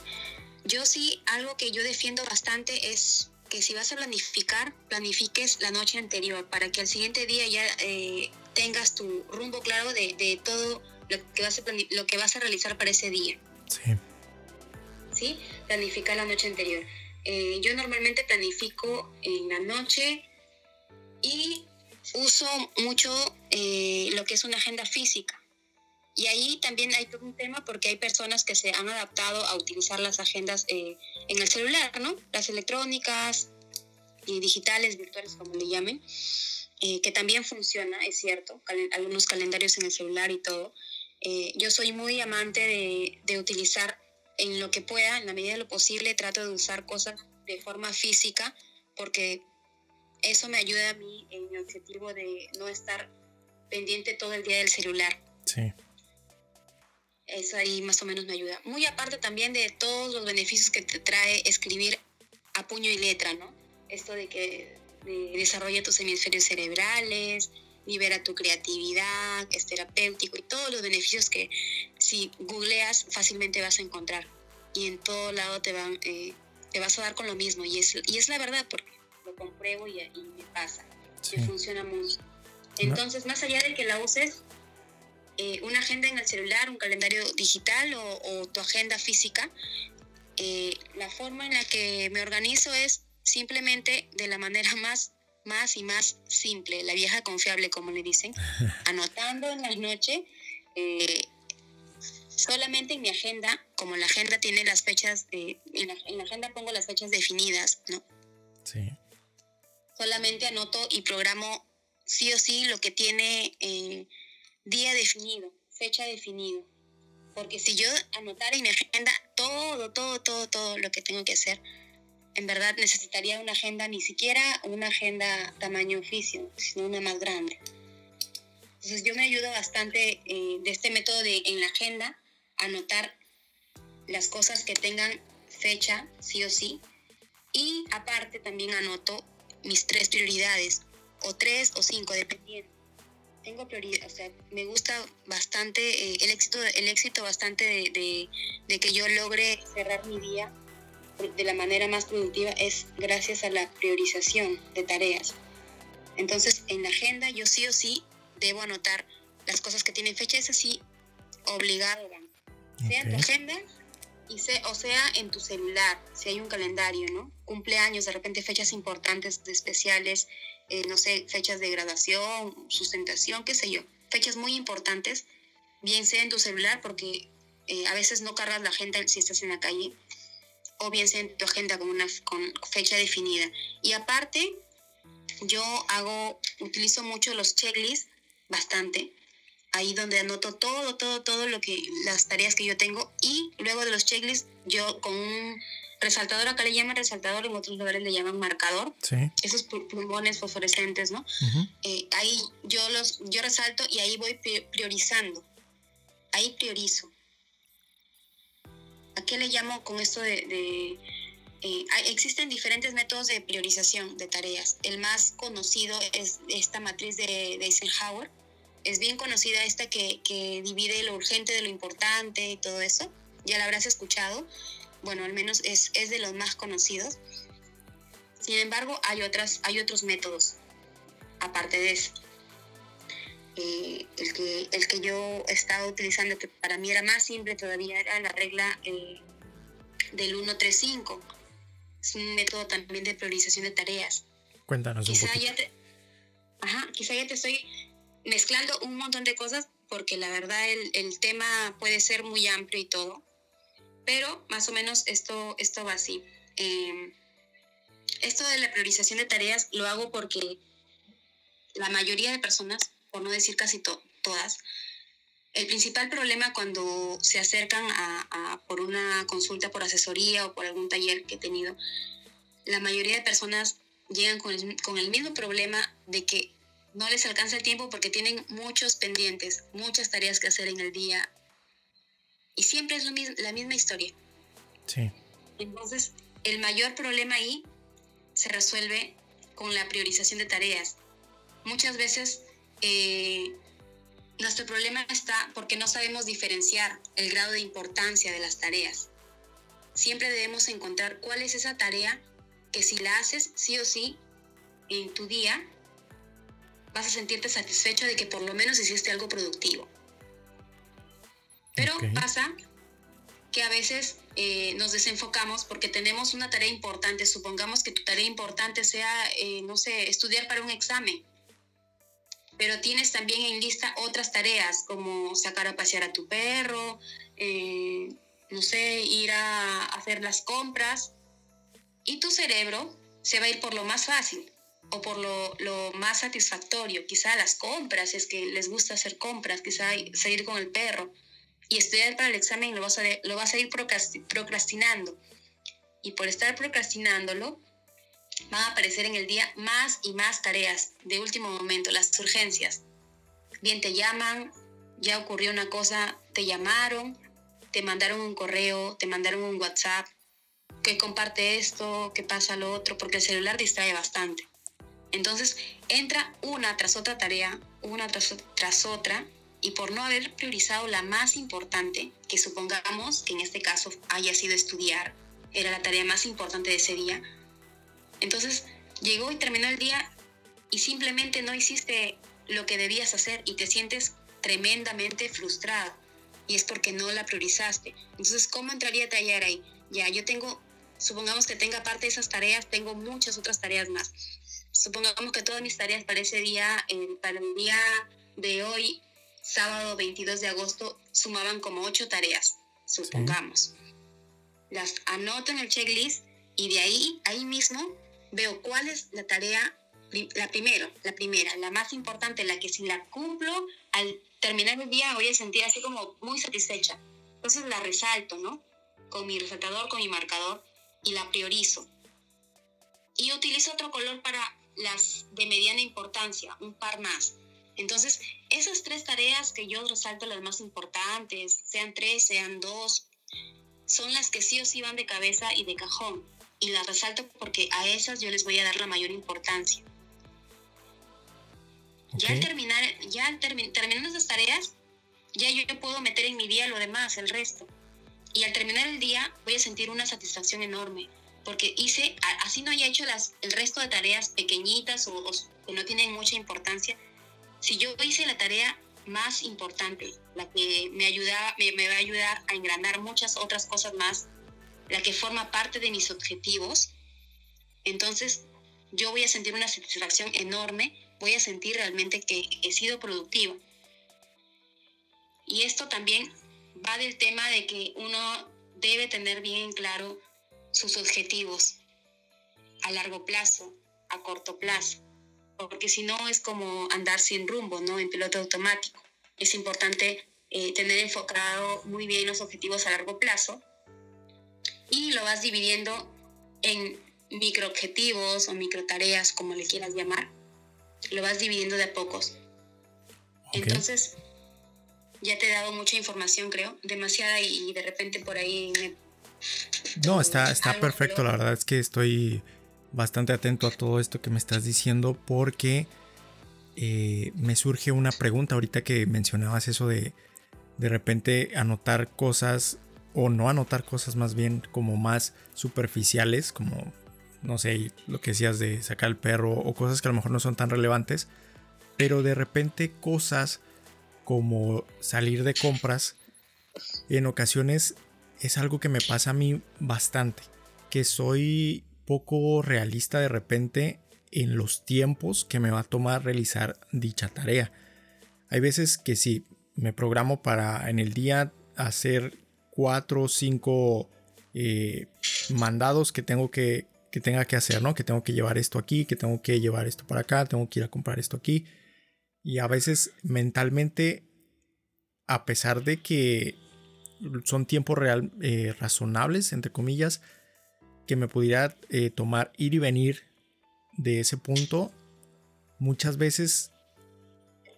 yo sí, algo que yo defiendo bastante es que si vas a planificar, planifiques la noche anterior para que al siguiente día ya eh, tengas tu rumbo claro de, de, todo lo que, vas a lo que vas a realizar para ese día. Sí. ¿Sí? Planificar la noche anterior. Eh, yo normalmente planifico en la noche y uso mucho lo que es una agenda física. Y ahí también hay un tema porque hay personas que se han adaptado a utilizar las agendas eh, en el celular, ¿no? Las electrónicas y digitales, virtuales, como le llamen, eh, que también funciona, es cierto, algunos calendarios en el celular y todo. Eh, yo soy muy amante de, de utilizar en lo que pueda, en la medida de lo posible, trato de usar cosas de forma física porque eso me ayuda a mí en mi objetivo de no estar pendiente todo el día del celular. Sí. Eso ahí más o menos me ayuda. Muy aparte también de todos los beneficios que te trae escribir a puño y letra, ¿no? Esto de que desarrolla tus hemisferios cerebrales, libera tu creatividad, es terapéutico y todos los beneficios que si googleas fácilmente vas a encontrar. Y en todo lado te, van, eh, te vas a dar con lo mismo. Y es, y es la verdad, porque lo compruebo y, me pasa. Me funciona mucho. Entonces, más allá de que la uses, eh, una agenda en el celular, un calendario digital o, tu agenda física, eh, la forma en la que me organizo es simplemente de la manera [LAUGHS] más, más y más simple, la vieja confiable, como le dicen, [LAUGHS] anotando en la noche. Eh, solamente en mi agenda, como la agenda tiene las fechas, en, la, en, la, agenda pongo las fechas definidas, ¿no? Sí. Solamente anoto y programo sí o sí lo que tiene eh, día definido, fecha definido. Porque si yo anotara en mi agenda todo, todo, todo, todo lo que tengo que hacer, en verdad necesitaría una agenda, ni siquiera una agenda tamaño oficio, sino una más grande. Entonces yo me ayudo bastante eh, de este método de en la agenda anotar las cosas que tengan fecha, sí o sí. Y aparte también anoto mis tres prioridades o tres o cinco, dependiendo. Tengo prioridad, o sea, me gusta bastante eh, el éxito, el éxito bastante de, de, que yo logre cerrar mi día de la manera más productiva es gracias a la priorización de tareas. Entonces, en la agenda yo sí o sí debo anotar las cosas que tienen fecha, es así, obligado, sea en tu agenda y o sea en tu celular, si hay un calendario, ¿no? Cumpleaños, de repente fechas importantes, especiales, eh, no sé, fechas de graduación, sustentación, qué sé yo, fechas muy importantes, bien sea en tu celular, porque eh, a veces no cargas la agenda si estás en la calle, o bien sea en tu agenda con una con fecha definida. Y aparte, yo hago, utilizo mucho los checklists, bastante, ahí donde anoto todo, todo, todo lo que, las tareas que yo tengo, y luego de los checklists, yo con un resaltador, acá le llaman resaltador, en otros lugares le llaman marcador. Sí. Esos plumones fosforescentes, ¿no? Eh, ahí yo los, yo resalto y ahí voy priorizando. Ahí priorizo. ¿A qué le llamo con esto de... Eh, existen diferentes métodos de priorización de tareas. El más conocido es esta matriz de, de Eisenhower. Es bien conocida esta que, que divide lo urgente de lo importante y todo eso. Ya la habrás escuchado bueno, al menos es, de los más conocidos. Sin embargo, hay, otras, hay otros métodos, aparte de eso. Eh, el, que, el que yo estaba utilizando, que para mí era más simple todavía, era la regla eh, del 135. Es un método también de priorización de tareas. Cuéntanos un quizá Ya te, ajá, quizá ya te estoy mezclando un montón de cosas porque la verdad el, el tema puede ser muy amplio y todo. Pero más o menos esto, esto va así. Em, esto de la priorización de tareas lo hago porque la mayoría de personas, por no decir casi todas, el principal problema cuando se acercan a, por una consulta por asesoría o por algún taller que he tenido, la mayoría de personas llegan con el, con el mismo problema de que no les alcanza el tiempo porque tienen muchos pendientes, muchas tareas que hacer en el día, y siempre es lo la misma historia. Sí. Entonces, el mayor problema ahí se resuelve con la priorización de tareas. Muchas veces eh, nuestro problema está porque no sabemos diferenciar el grado de importancia de las tareas. Siempre debemos encontrar cuál es esa tarea que si la haces sí o sí en tu día, vas a sentirte satisfecho de que por lo menos hiciste algo productivo. Pero pasa que a veces eh, nos desenfocamos porque tenemos una tarea importante. Supongamos que tu tarea importante sea, eh, no sé, estudiar para un examen. Pero tienes también en lista otras tareas como sacar a pasear a tu perro, eh, no sé, ir a hacer las compras. Y tu cerebro se va a ir por lo más fácil o por lo, lo, más satisfactorio, quizá las compras, es que les gusta hacer compras, quizá seguir con el perro y estudiar para el examen lo vas a, lo vas a ir procrastinando. Y por estar procrastinándolo, van a aparecer en el día más y más tareas de último momento, las urgencias. Bien, te llaman, ya ocurrió una cosa, te llamaron, te mandaron un correo, te mandaron un WhatsApp, que comparte esto, que pasa lo otro, porque el celular distrae bastante. Entonces entra una tras otra tarea, una tras, tras otra, y por no haber priorizado la más importante, que supongamos que en este caso haya sido estudiar, era la tarea más importante de ese día, entonces llegó y terminó el día y simplemente no hiciste lo que debías hacer y te sientes tremendamente frustrado y es porque no la priorizaste. Entonces, ¿cómo entraría a tallar ahí? Ya, yo tengo, supongamos que tenga parte de esas tareas, tengo muchas otras tareas más. Supongamos que todas mis tareas para ese día, eh, para el día de hoy, sábado 22 de agosto, sumaban como ocho tareas, supongamos. Las anoto en el checklist y de ahí, ahí mismo, veo cuál es la tarea, la primero, la primera, la más importante, la que si la cumplo, al terminar el día voy a sentir así como muy satisfecha. Entonces la resalto, ¿no? Con mi resaltador, con mi marcador y la priorizo. Y utilizo otro color para las de mediana importancia, un par más. Entonces, esas tres tareas que yo resalto las más importantes, sean tres, sean dos, son las que sí o sí van de cabeza y de cajón y las resalto porque a esas yo les voy a dar la mayor importancia. Ya al terminar, ya al terminando esas tareas, ya yo puedo meter en mi día lo demás, el resto. Y al terminar el día voy a sentir una satisfacción enorme, porque hice, así no haya hecho las, el resto de tareas pequeñitas o, que no tienen mucha importancia, si yo hice la tarea más importante, la que me, ayuda, me, me va a ayudar a engranar muchas otras cosas más la que forma parte de mis objetivos, entonces yo voy a sentir una satisfacción enorme, voy a sentir realmente que he sido productiva. Y esto también va del tema de que uno debe tener bien claro sus objetivos a largo plazo, a corto plazo, porque si no es como andar sin rumbo, ¿no? En piloto automático. Es importante eh, tener enfocado muy bien los objetivos a largo plazo y lo vas dividiendo en microobjetivos o microtareas, como le quieras llamar. Lo vas dividiendo de a pocos. Entonces, ya te he dado mucha información, creo, demasiada y, de repente por ahí me... No, está, está perfecto, la verdad es que estoy bastante atento a todo esto que me estás diciendo porque eh, me surge una pregunta ahorita que mencionabas eso de de repente anotar cosas o no anotar cosas más bien como más superficiales, como, no sé, lo que decías de sacar el perro o cosas que a lo mejor no son tan relevantes, pero de repente cosas como salir de compras, en ocasiones es algo que me pasa a mí bastante, que soy poco realista de repente en los tiempos que me va a tomar realizar dicha tarea. Hay veces que sí, me programo para en el día hacer cuatro o cinco eh, mandados que tengo que, que tenga que hacer, ¿no? Que tengo que llevar esto aquí, que tengo que llevar esto para acá, tengo que ir a comprar esto aquí. Y a veces mentalmente, a pesar de que son tiempos real, eh, razonables, entre comillas, que me pudiera eh, tomar ir y venir de ese punto, muchas veces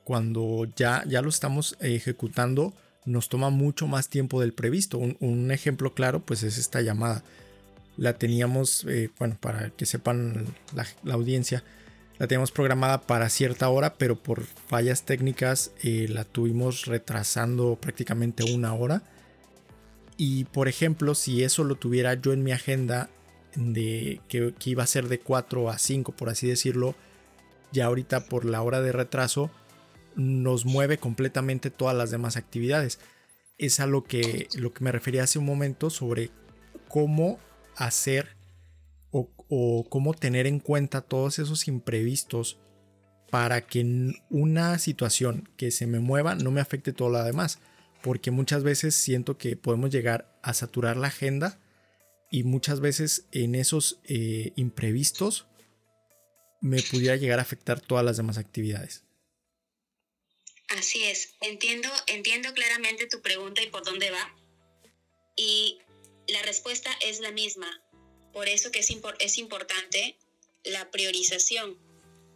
cuando ya, ya lo estamos ejecutando, nos toma mucho más tiempo del previsto. Un, ejemplo claro pues es esta llamada. La teníamos, eh, bueno, para que sepan la, audiencia, la teníamos programada para cierta hora, pero por fallas técnicas eh, la tuvimos retrasando prácticamente una hora. Y por ejemplo, si eso lo tuviera yo en mi agenda de que, iba a ser de 4 a 5, por así decirlo, ya ahorita por la hora de retraso, nos mueve completamente todas las demás actividades. Es a lo que, lo que me refería hace un momento sobre cómo hacer o, cómo tener en cuenta todos esos imprevistos para que una situación que se me mueva no me afecte todo lo demás. Porque muchas veces siento que podemos llegar a saturar la agenda y muchas veces en esos eh, imprevistos me pudiera llegar a afectar todas las demás actividades. Así es, entiendo, entiendo claramente tu pregunta y por dónde va. Y la respuesta es la misma. Por eso que es, es importante la priorización.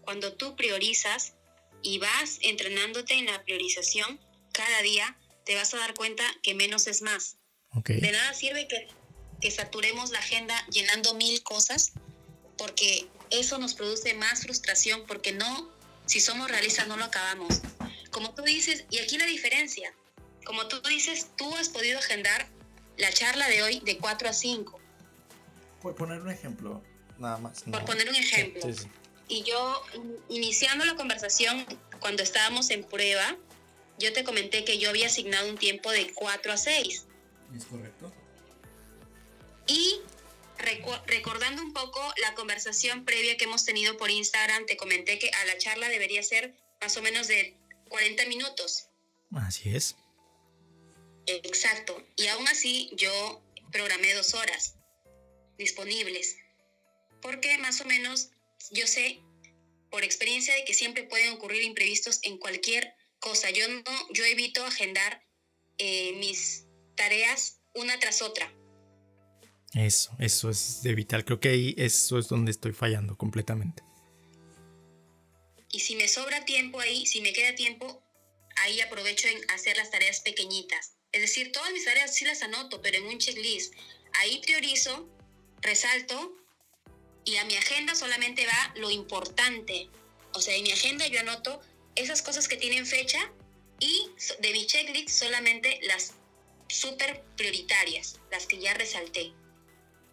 Cuando tú priorizas y vas entrenándote en la priorización, cada día te vas a dar cuenta que menos es más. De nada sirve que, que saturemos la agenda llenando mil cosas, porque eso nos produce más frustración, porque no, si somos realistas, no lo acabamos. Como tú dices, y aquí la diferencia, como tú dices, tú has podido agendar la charla de hoy de 4 a 5. Por poner un ejemplo, nada más. Por poner un ejemplo. Y yo, iniciando la conversación, cuando estábamos en prueba, yo te comenté que yo había asignado un tiempo de 4 a 6. ¿Es correcto? Y recordando un poco la conversación previa que hemos tenido por Instagram, te comenté que a la charla debería ser más o menos de 40 minutos. Así es. Exacto. Y aún así yo programé dos horas disponibles. Porque más o menos yo sé por experiencia de que siempre pueden ocurrir imprevistos en cualquier cosa. Yo no, yo evito agendar eh, mis tareas una tras otra. Eso, eso es de vital. Creo que ahí eso es donde estoy fallando completamente. Y si me sobra tiempo ahí, si me queda tiempo, ahí aprovecho en hacer las tareas pequeñitas. Es decir, todas mis tareas sí las anoto, pero en un checklist. Ahí priorizo, resalto y a mi agenda solamente va lo importante. O sea, en mi agenda yo anoto esas cosas que tienen fecha y de mi checklist solamente las súper prioritarias, las que ya resalté.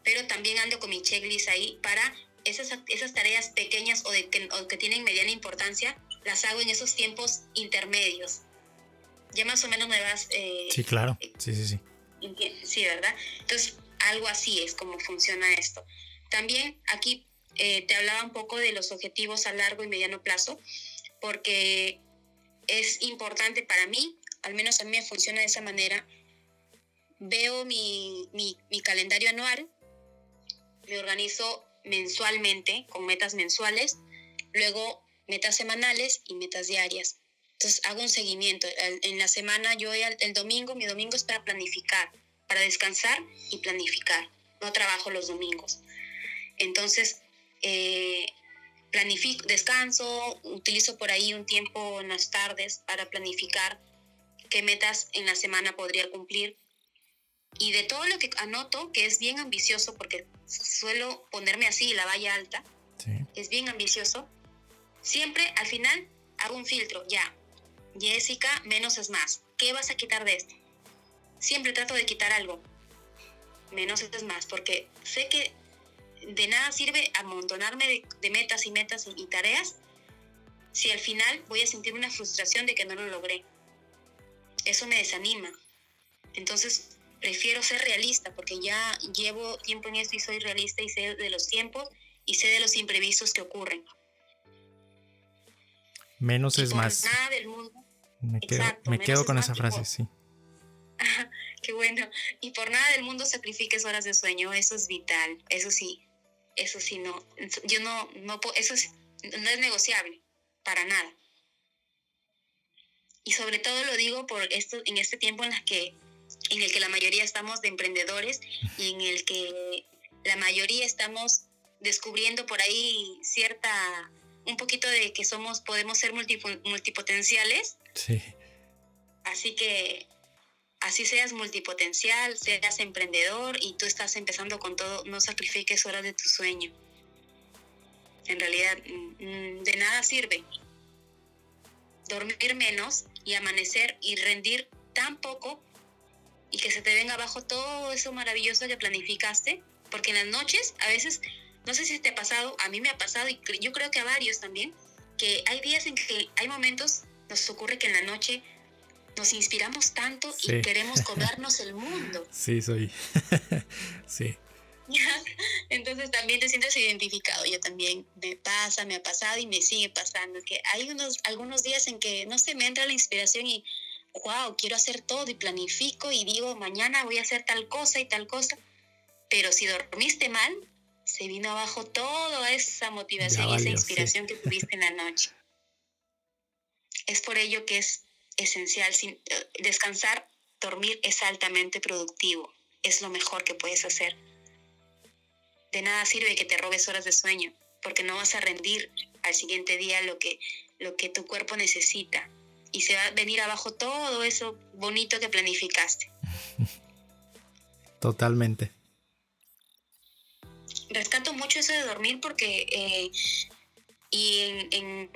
Pero también ando con mi checklist ahí para esas, esas tareas pequeñas o, de, que, o que tienen mediana importancia, las hago en esos tiempos intermedios ya más o menos me vas... Eh, sí, claro. Sí, sí, sí. Sí, ¿verdad? Entonces, algo así es como funciona esto. También aquí eh, te hablaba un poco de los objetivos a largo y mediano plazo, porque es importante para mí, al menos a mí me funciona de esa manera. Veo mi, mi, mi calendario anual, me organizo mensualmente con metas mensuales, luego metas semanales y metas diarias. Entonces hago un seguimiento. En la semana yo el domingo, mi domingo es para planificar, para descansar y planificar. No trabajo los domingos. Entonces, eh, planifico, descanso, utilizo por ahí un tiempo en las tardes para planificar qué metas en la semana podría cumplir. Y de todo lo que anoto, que es bien ambicioso, porque suelo ponerme así la valla alta, es bien ambicioso, siempre al final hago un filtro, ya, Jessica, menos es más. ¿Qué vas a quitar de esto? Siempre trato de quitar algo. Menos es más, porque sé que de nada sirve amontonarme de, metas y metas y, tareas si al final voy a sentir una frustración de que no lo logré. Eso me desanima. Entonces, prefiero ser realista porque ya llevo tiempo en esto y soy realista y sé de los tiempos y sé de los imprevistos que ocurren. Menos es más. Nada del mundo me quedo, me quedo con esa frase, sí. [LAUGHS] Qué bueno. Y por nada del mundo sacrifiques horas de sueño, eso es vital, eso sí, eso sí, no, yo no, no eso no es negociable, para nada. Y sobre todo lo digo por esto, en este tiempo en, la que, en el que la mayoría estamos de emprendedores y en el que la mayoría estamos descubriendo por ahí cierta un poquito de que somos, podemos ser multipotenciales. Sí. Así que así seas multipotencial, seas emprendedor y tú estás empezando con todo, no sacrifiques horas de tu sueño. En realidad, mm, de nada sirve dormir menos y amanecer y rendir tan poco y que se te venga abajo todo eso maravilloso que planificaste, porque en las noches a veces no sé si te ha pasado, a mí me ha pasado y yo creo que a varios también, que hay días en que hay momentos, nos ocurre que en la noche nos inspiramos tanto y [LAUGHS] queremos comernos el mundo. Sí, soy. [LAUGHS] sí. [LAUGHS] Entonces también te sientes identificado. Yo también me pasa, me ha pasado y me sigue pasando. Que hay unos, algunos días en que, no sé, me entra la inspiración y, wow, quiero hacer todo y planifico y digo, mañana voy a hacer tal cosa y tal cosa. Pero si dormiste mal, se vino abajo toda esa motivación y esa inspiración que tuviste en la noche. Es por ello que es esencial sin, eh, descansar, dormir es altamente productivo, es lo mejor que puedes hacer. De nada sirve que te robes horas de sueño porque no vas a rendir al siguiente día lo que, lo que tu cuerpo necesita. Y se va a venir abajo todo eso bonito que planificaste. [LAUGHS] Totalmente. Rescato mucho eso de dormir porque eh, y en,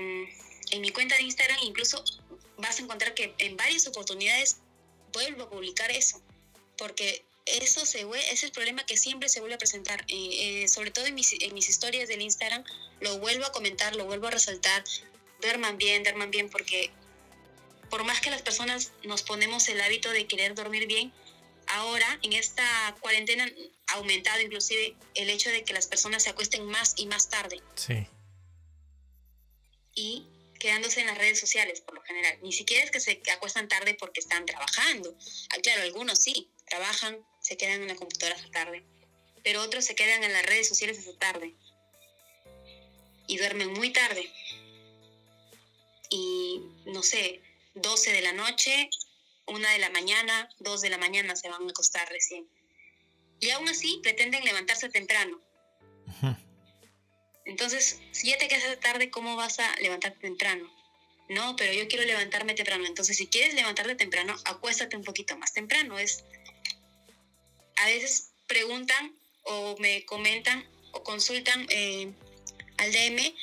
en, mi cuenta de Instagram incluso vas a encontrar que en varias oportunidades vuelvo a publicar eso, porque eso se es el problema que siempre se vuelve a presentar, eh, eh, sobre todo en mis, en mis historias del Instagram, lo vuelvo a comentar, lo vuelvo a resaltar, duerman bien, duerman bien, porque por más que las personas nos ponemos el hábito de querer dormir bien, ahora en esta cuarentena ha aumentado inclusive el hecho de que las personas se acuesten más y más tarde. Sí. Y quedándose en las redes sociales por lo general. Ni siquiera es que se acuestan tarde porque están trabajando. Ah, claro, algunos sí, trabajan, se quedan en la computadora hasta tarde, pero otros se quedan en las redes sociales hasta tarde y duermen muy tarde. Y no sé, 12 de la noche, 1 de la mañana, 2 de la mañana se van a acostar recién. Y aún así pretenden levantarse temprano. Entonces, si ya te quedas tarde, ¿cómo vas a levantarte temprano? No, pero yo quiero levantarme temprano. Entonces, si quieres levantarte temprano, acuéstate un poquito más temprano. Es a veces preguntan o me comentan o consultan eh, al DM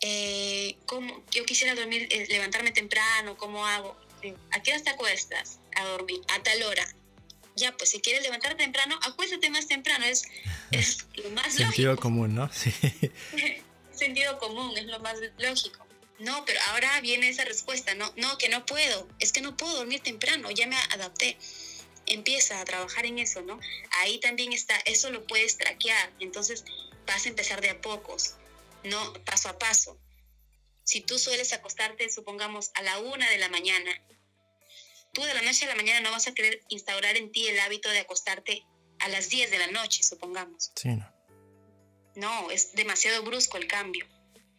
eh, cómo yo quisiera dormir, eh, levantarme temprano, cómo hago. ¿A qué hora te acuestas a dormir? A tal hora. Ya, pues si quieres levantarte temprano, acuéstate más temprano. Es, [LAUGHS] es lo más Sentido común, ¿no? Sí. [LAUGHS] Sentido común, es lo más lógico. No, pero ahora viene esa respuesta, no, no, que no puedo, es que no puedo dormir temprano, ya me adapté empieza a trabajar en eso, ¿no? Ahí también está, eso lo puedes traquear, entonces vas a empezar de a pocos, no paso a paso. Si tú sueles acostarte, supongamos, a la una de la mañana, tú de la noche a la mañana no vas a querer instaurar en ti el hábito de acostarte a las 10 de la noche, supongamos. Sí, no. No, es demasiado brusco el cambio.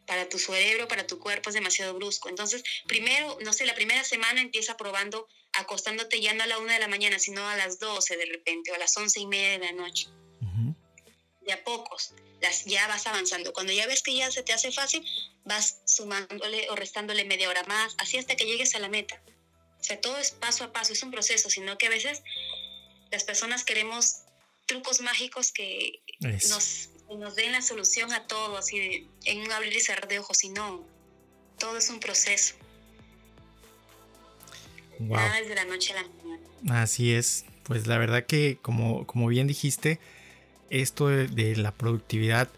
Para tu cerebro, para tu cuerpo es demasiado brusco. Entonces, primero, no sé, la primera semana empieza probando acostándote ya no a la una de la mañana, sino a las 12 de repente o a las once y media de la noche. De a pocos, las, ya vas avanzando. Cuando ya ves que ya se te hace fácil, vas sumándole o restándole media hora más, así hasta que llegues a la meta. O sea, todo es paso a paso, es un proceso, sino que a veces las personas queremos trucos mágicos que nos, nos, den la solución a todo, así en un abrir y cerrar de ojos, y no, todo es un proceso. desde la noche a la mañana. Así es, pues la verdad que como, como bien dijiste, esto de, la productividad,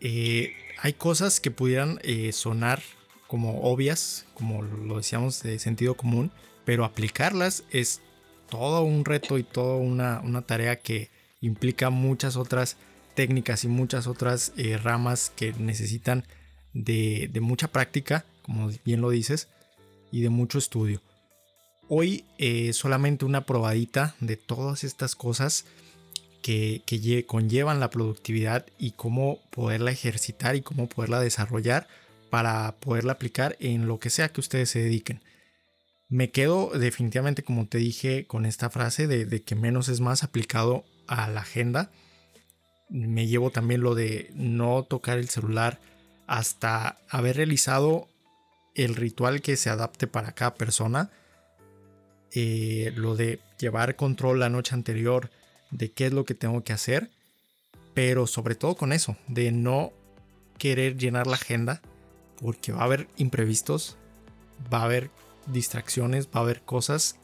eh, hay cosas que pudieran eh, sonar como obvias, como lo decíamos de sentido común, pero aplicarlas es todo un reto y toda una, tarea que implica muchas otras técnicas y muchas otras eh, ramas que necesitan de, mucha práctica, como bien lo dices, y de mucho estudio. Hoy solamente una probadita de todas estas cosas que, que conllevan la productividad y cómo poderla ejercitar y cómo poderla desarrollar para poderla aplicar en lo que sea que ustedes se dediquen. Me quedo definitivamente, como te dije, con esta frase de, que menos es más aplicado a la agenda. Me llevo también lo de no tocar el celular hasta haber realizado el ritual que se adapte para cada persona. Eh, lo de llevar control la noche anterior de qué es lo que tengo que hacer. Pero sobre todo con eso, de no querer llenar la agenda porque va a haber imprevistos, va a haber distracciones, va a haber cosas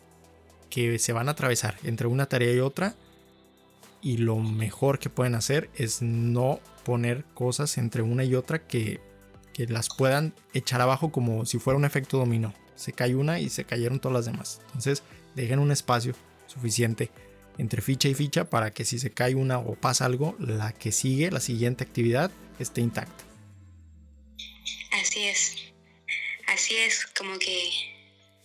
que se van a atravesar entre una tarea y otra. Y lo mejor que pueden hacer es no poner cosas entre una y otra que, que las puedan echar abajo como si fuera un efecto dominó. Se cae una y se cayeron todas las demás. Entonces dejen un espacio suficiente entre ficha y ficha para que si se cae una o pasa algo, la que sigue, la siguiente actividad, esté intacta. Así es, así es, como que,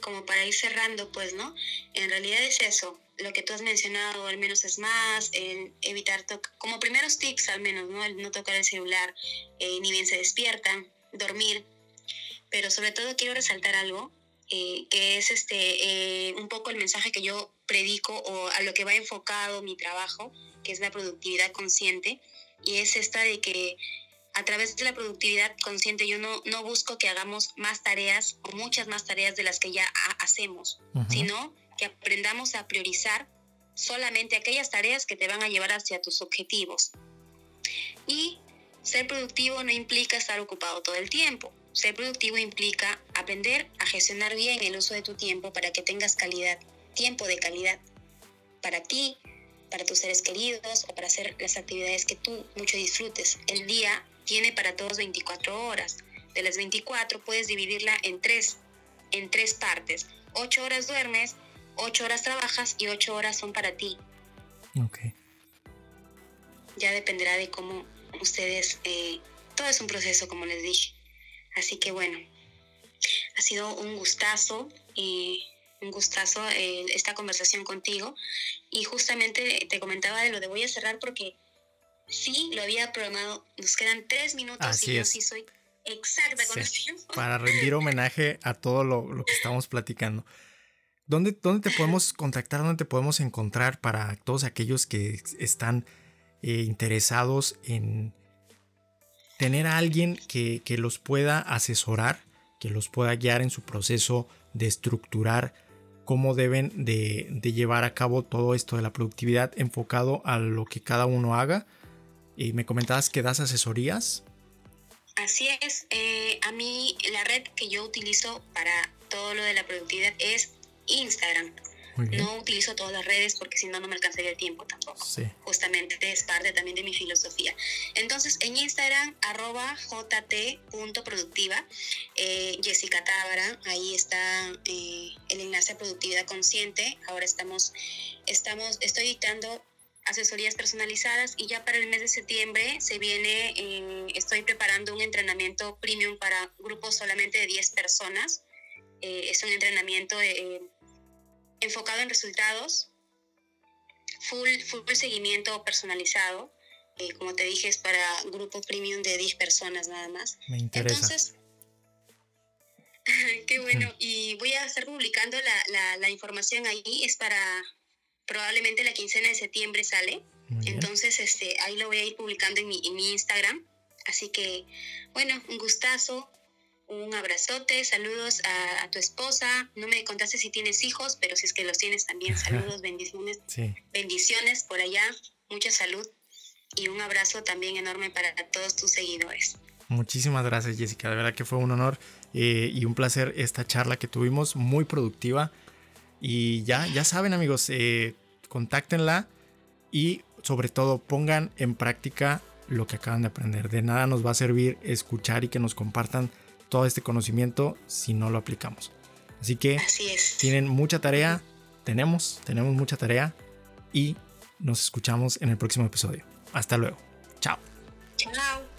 como para ir cerrando, pues, ¿no? En realidad es eso, lo que tú has mencionado, al menos es más, el evitar, como primeros tips al menos, ¿no? El no tocar el celular, eh, ni bien se despiertan, dormir, pero sobre todo quiero resaltar algo, eh, que es este, eh, un poco el mensaje que yo predico o a lo que va enfocado mi trabajo, que es la productividad consciente, y es esta de que a través de la productividad consciente yo no, no busco que hagamos más tareas o muchas más tareas de las que ya hacemos, sino que aprendamos a priorizar solamente aquellas tareas que te van a llevar hacia tus objetivos. Y ser productivo no implica estar ocupado todo el tiempo. Ser productivo implica aprender a gestionar bien el uso de tu tiempo para que tengas calidad, tiempo de calidad para ti, para tus seres queridos o para hacer las actividades que tú mucho disfrutes. El día tiene para todos 24 horas. De las 24 puedes dividirla en tres, en tres partes. 8 horas duermes, 8 horas trabajas y 8 horas son para ti. Ok. Ya dependerá de cómo ustedes, eh, todo es un proceso como les dije. Así que bueno, ha sido un gustazo y un gustazo eh, esta conversación contigo. Y justamente te comentaba de lo de voy a cerrar porque sí lo había programado. Nos quedan tres minutos y yo sí soy exacta con el tiempo. Para rendir homenaje a todo lo, que estamos platicando. ¿Dónde, ¿Dónde, te podemos contactar? ¿Dónde te podemos encontrar para todos aquellos que están eh, interesados en tener a alguien que, que, los pueda asesorar, que los pueda guiar en su proceso de estructurar cómo deben de, llevar a cabo todo esto de la productividad enfocado a lo que cada uno haga. Y me comentabas que das asesorías. Así es, eh, a mí la red que yo utilizo para todo lo de la productividad es Instagram. No utilizo todas las redes porque si no, no me alcanzaría el tiempo tampoco. Justamente es parte también de mi filosofía. Entonces, en Instagram, arroba jt.productiva, eh, Jessica Tábara, ahí está eh, el enlace a productividad consciente. Ahora estamos, estamos, estoy dictando asesorías personalizadas y ya para el mes de septiembre se viene, eh, estoy preparando un entrenamiento premium para grupos solamente de 10 personas. es un entrenamiento enfocado en resultados, full, full seguimiento personalizado. Eh, como te dije, es para grupo premium de 10 personas nada más. Me interesa. Entonces, [LAUGHS] qué bueno. Y voy a estar publicando la, la, la, información ahí. Es para probablemente la quincena de septiembre sale. Entonces, este, ahí lo voy a ir publicando en mi, en mi Instagram. Así que, bueno, un gustazo un abrazote, saludos a, tu esposa. No me contaste si tienes hijos, pero si es que los tienes también, [LAUGHS] saludos, bendiciones. Bendiciones por allá, mucha salud y un abrazo también enorme para todos tus seguidores. Muchísimas gracias Jessica, de verdad que fue un honor eh, y un placer esta charla que tuvimos, muy productiva. Y ya, ya saben amigos, eh, contáctenla y sobre todo pongan en práctica lo que acaban de aprender. De nada nos va a servir escuchar y que nos compartan todo este conocimiento si no lo aplicamos. Así que tienen mucha tarea, tenemos, tenemos mucha tarea y nos escuchamos en el próximo episodio. Hasta luego. Chao. Chao.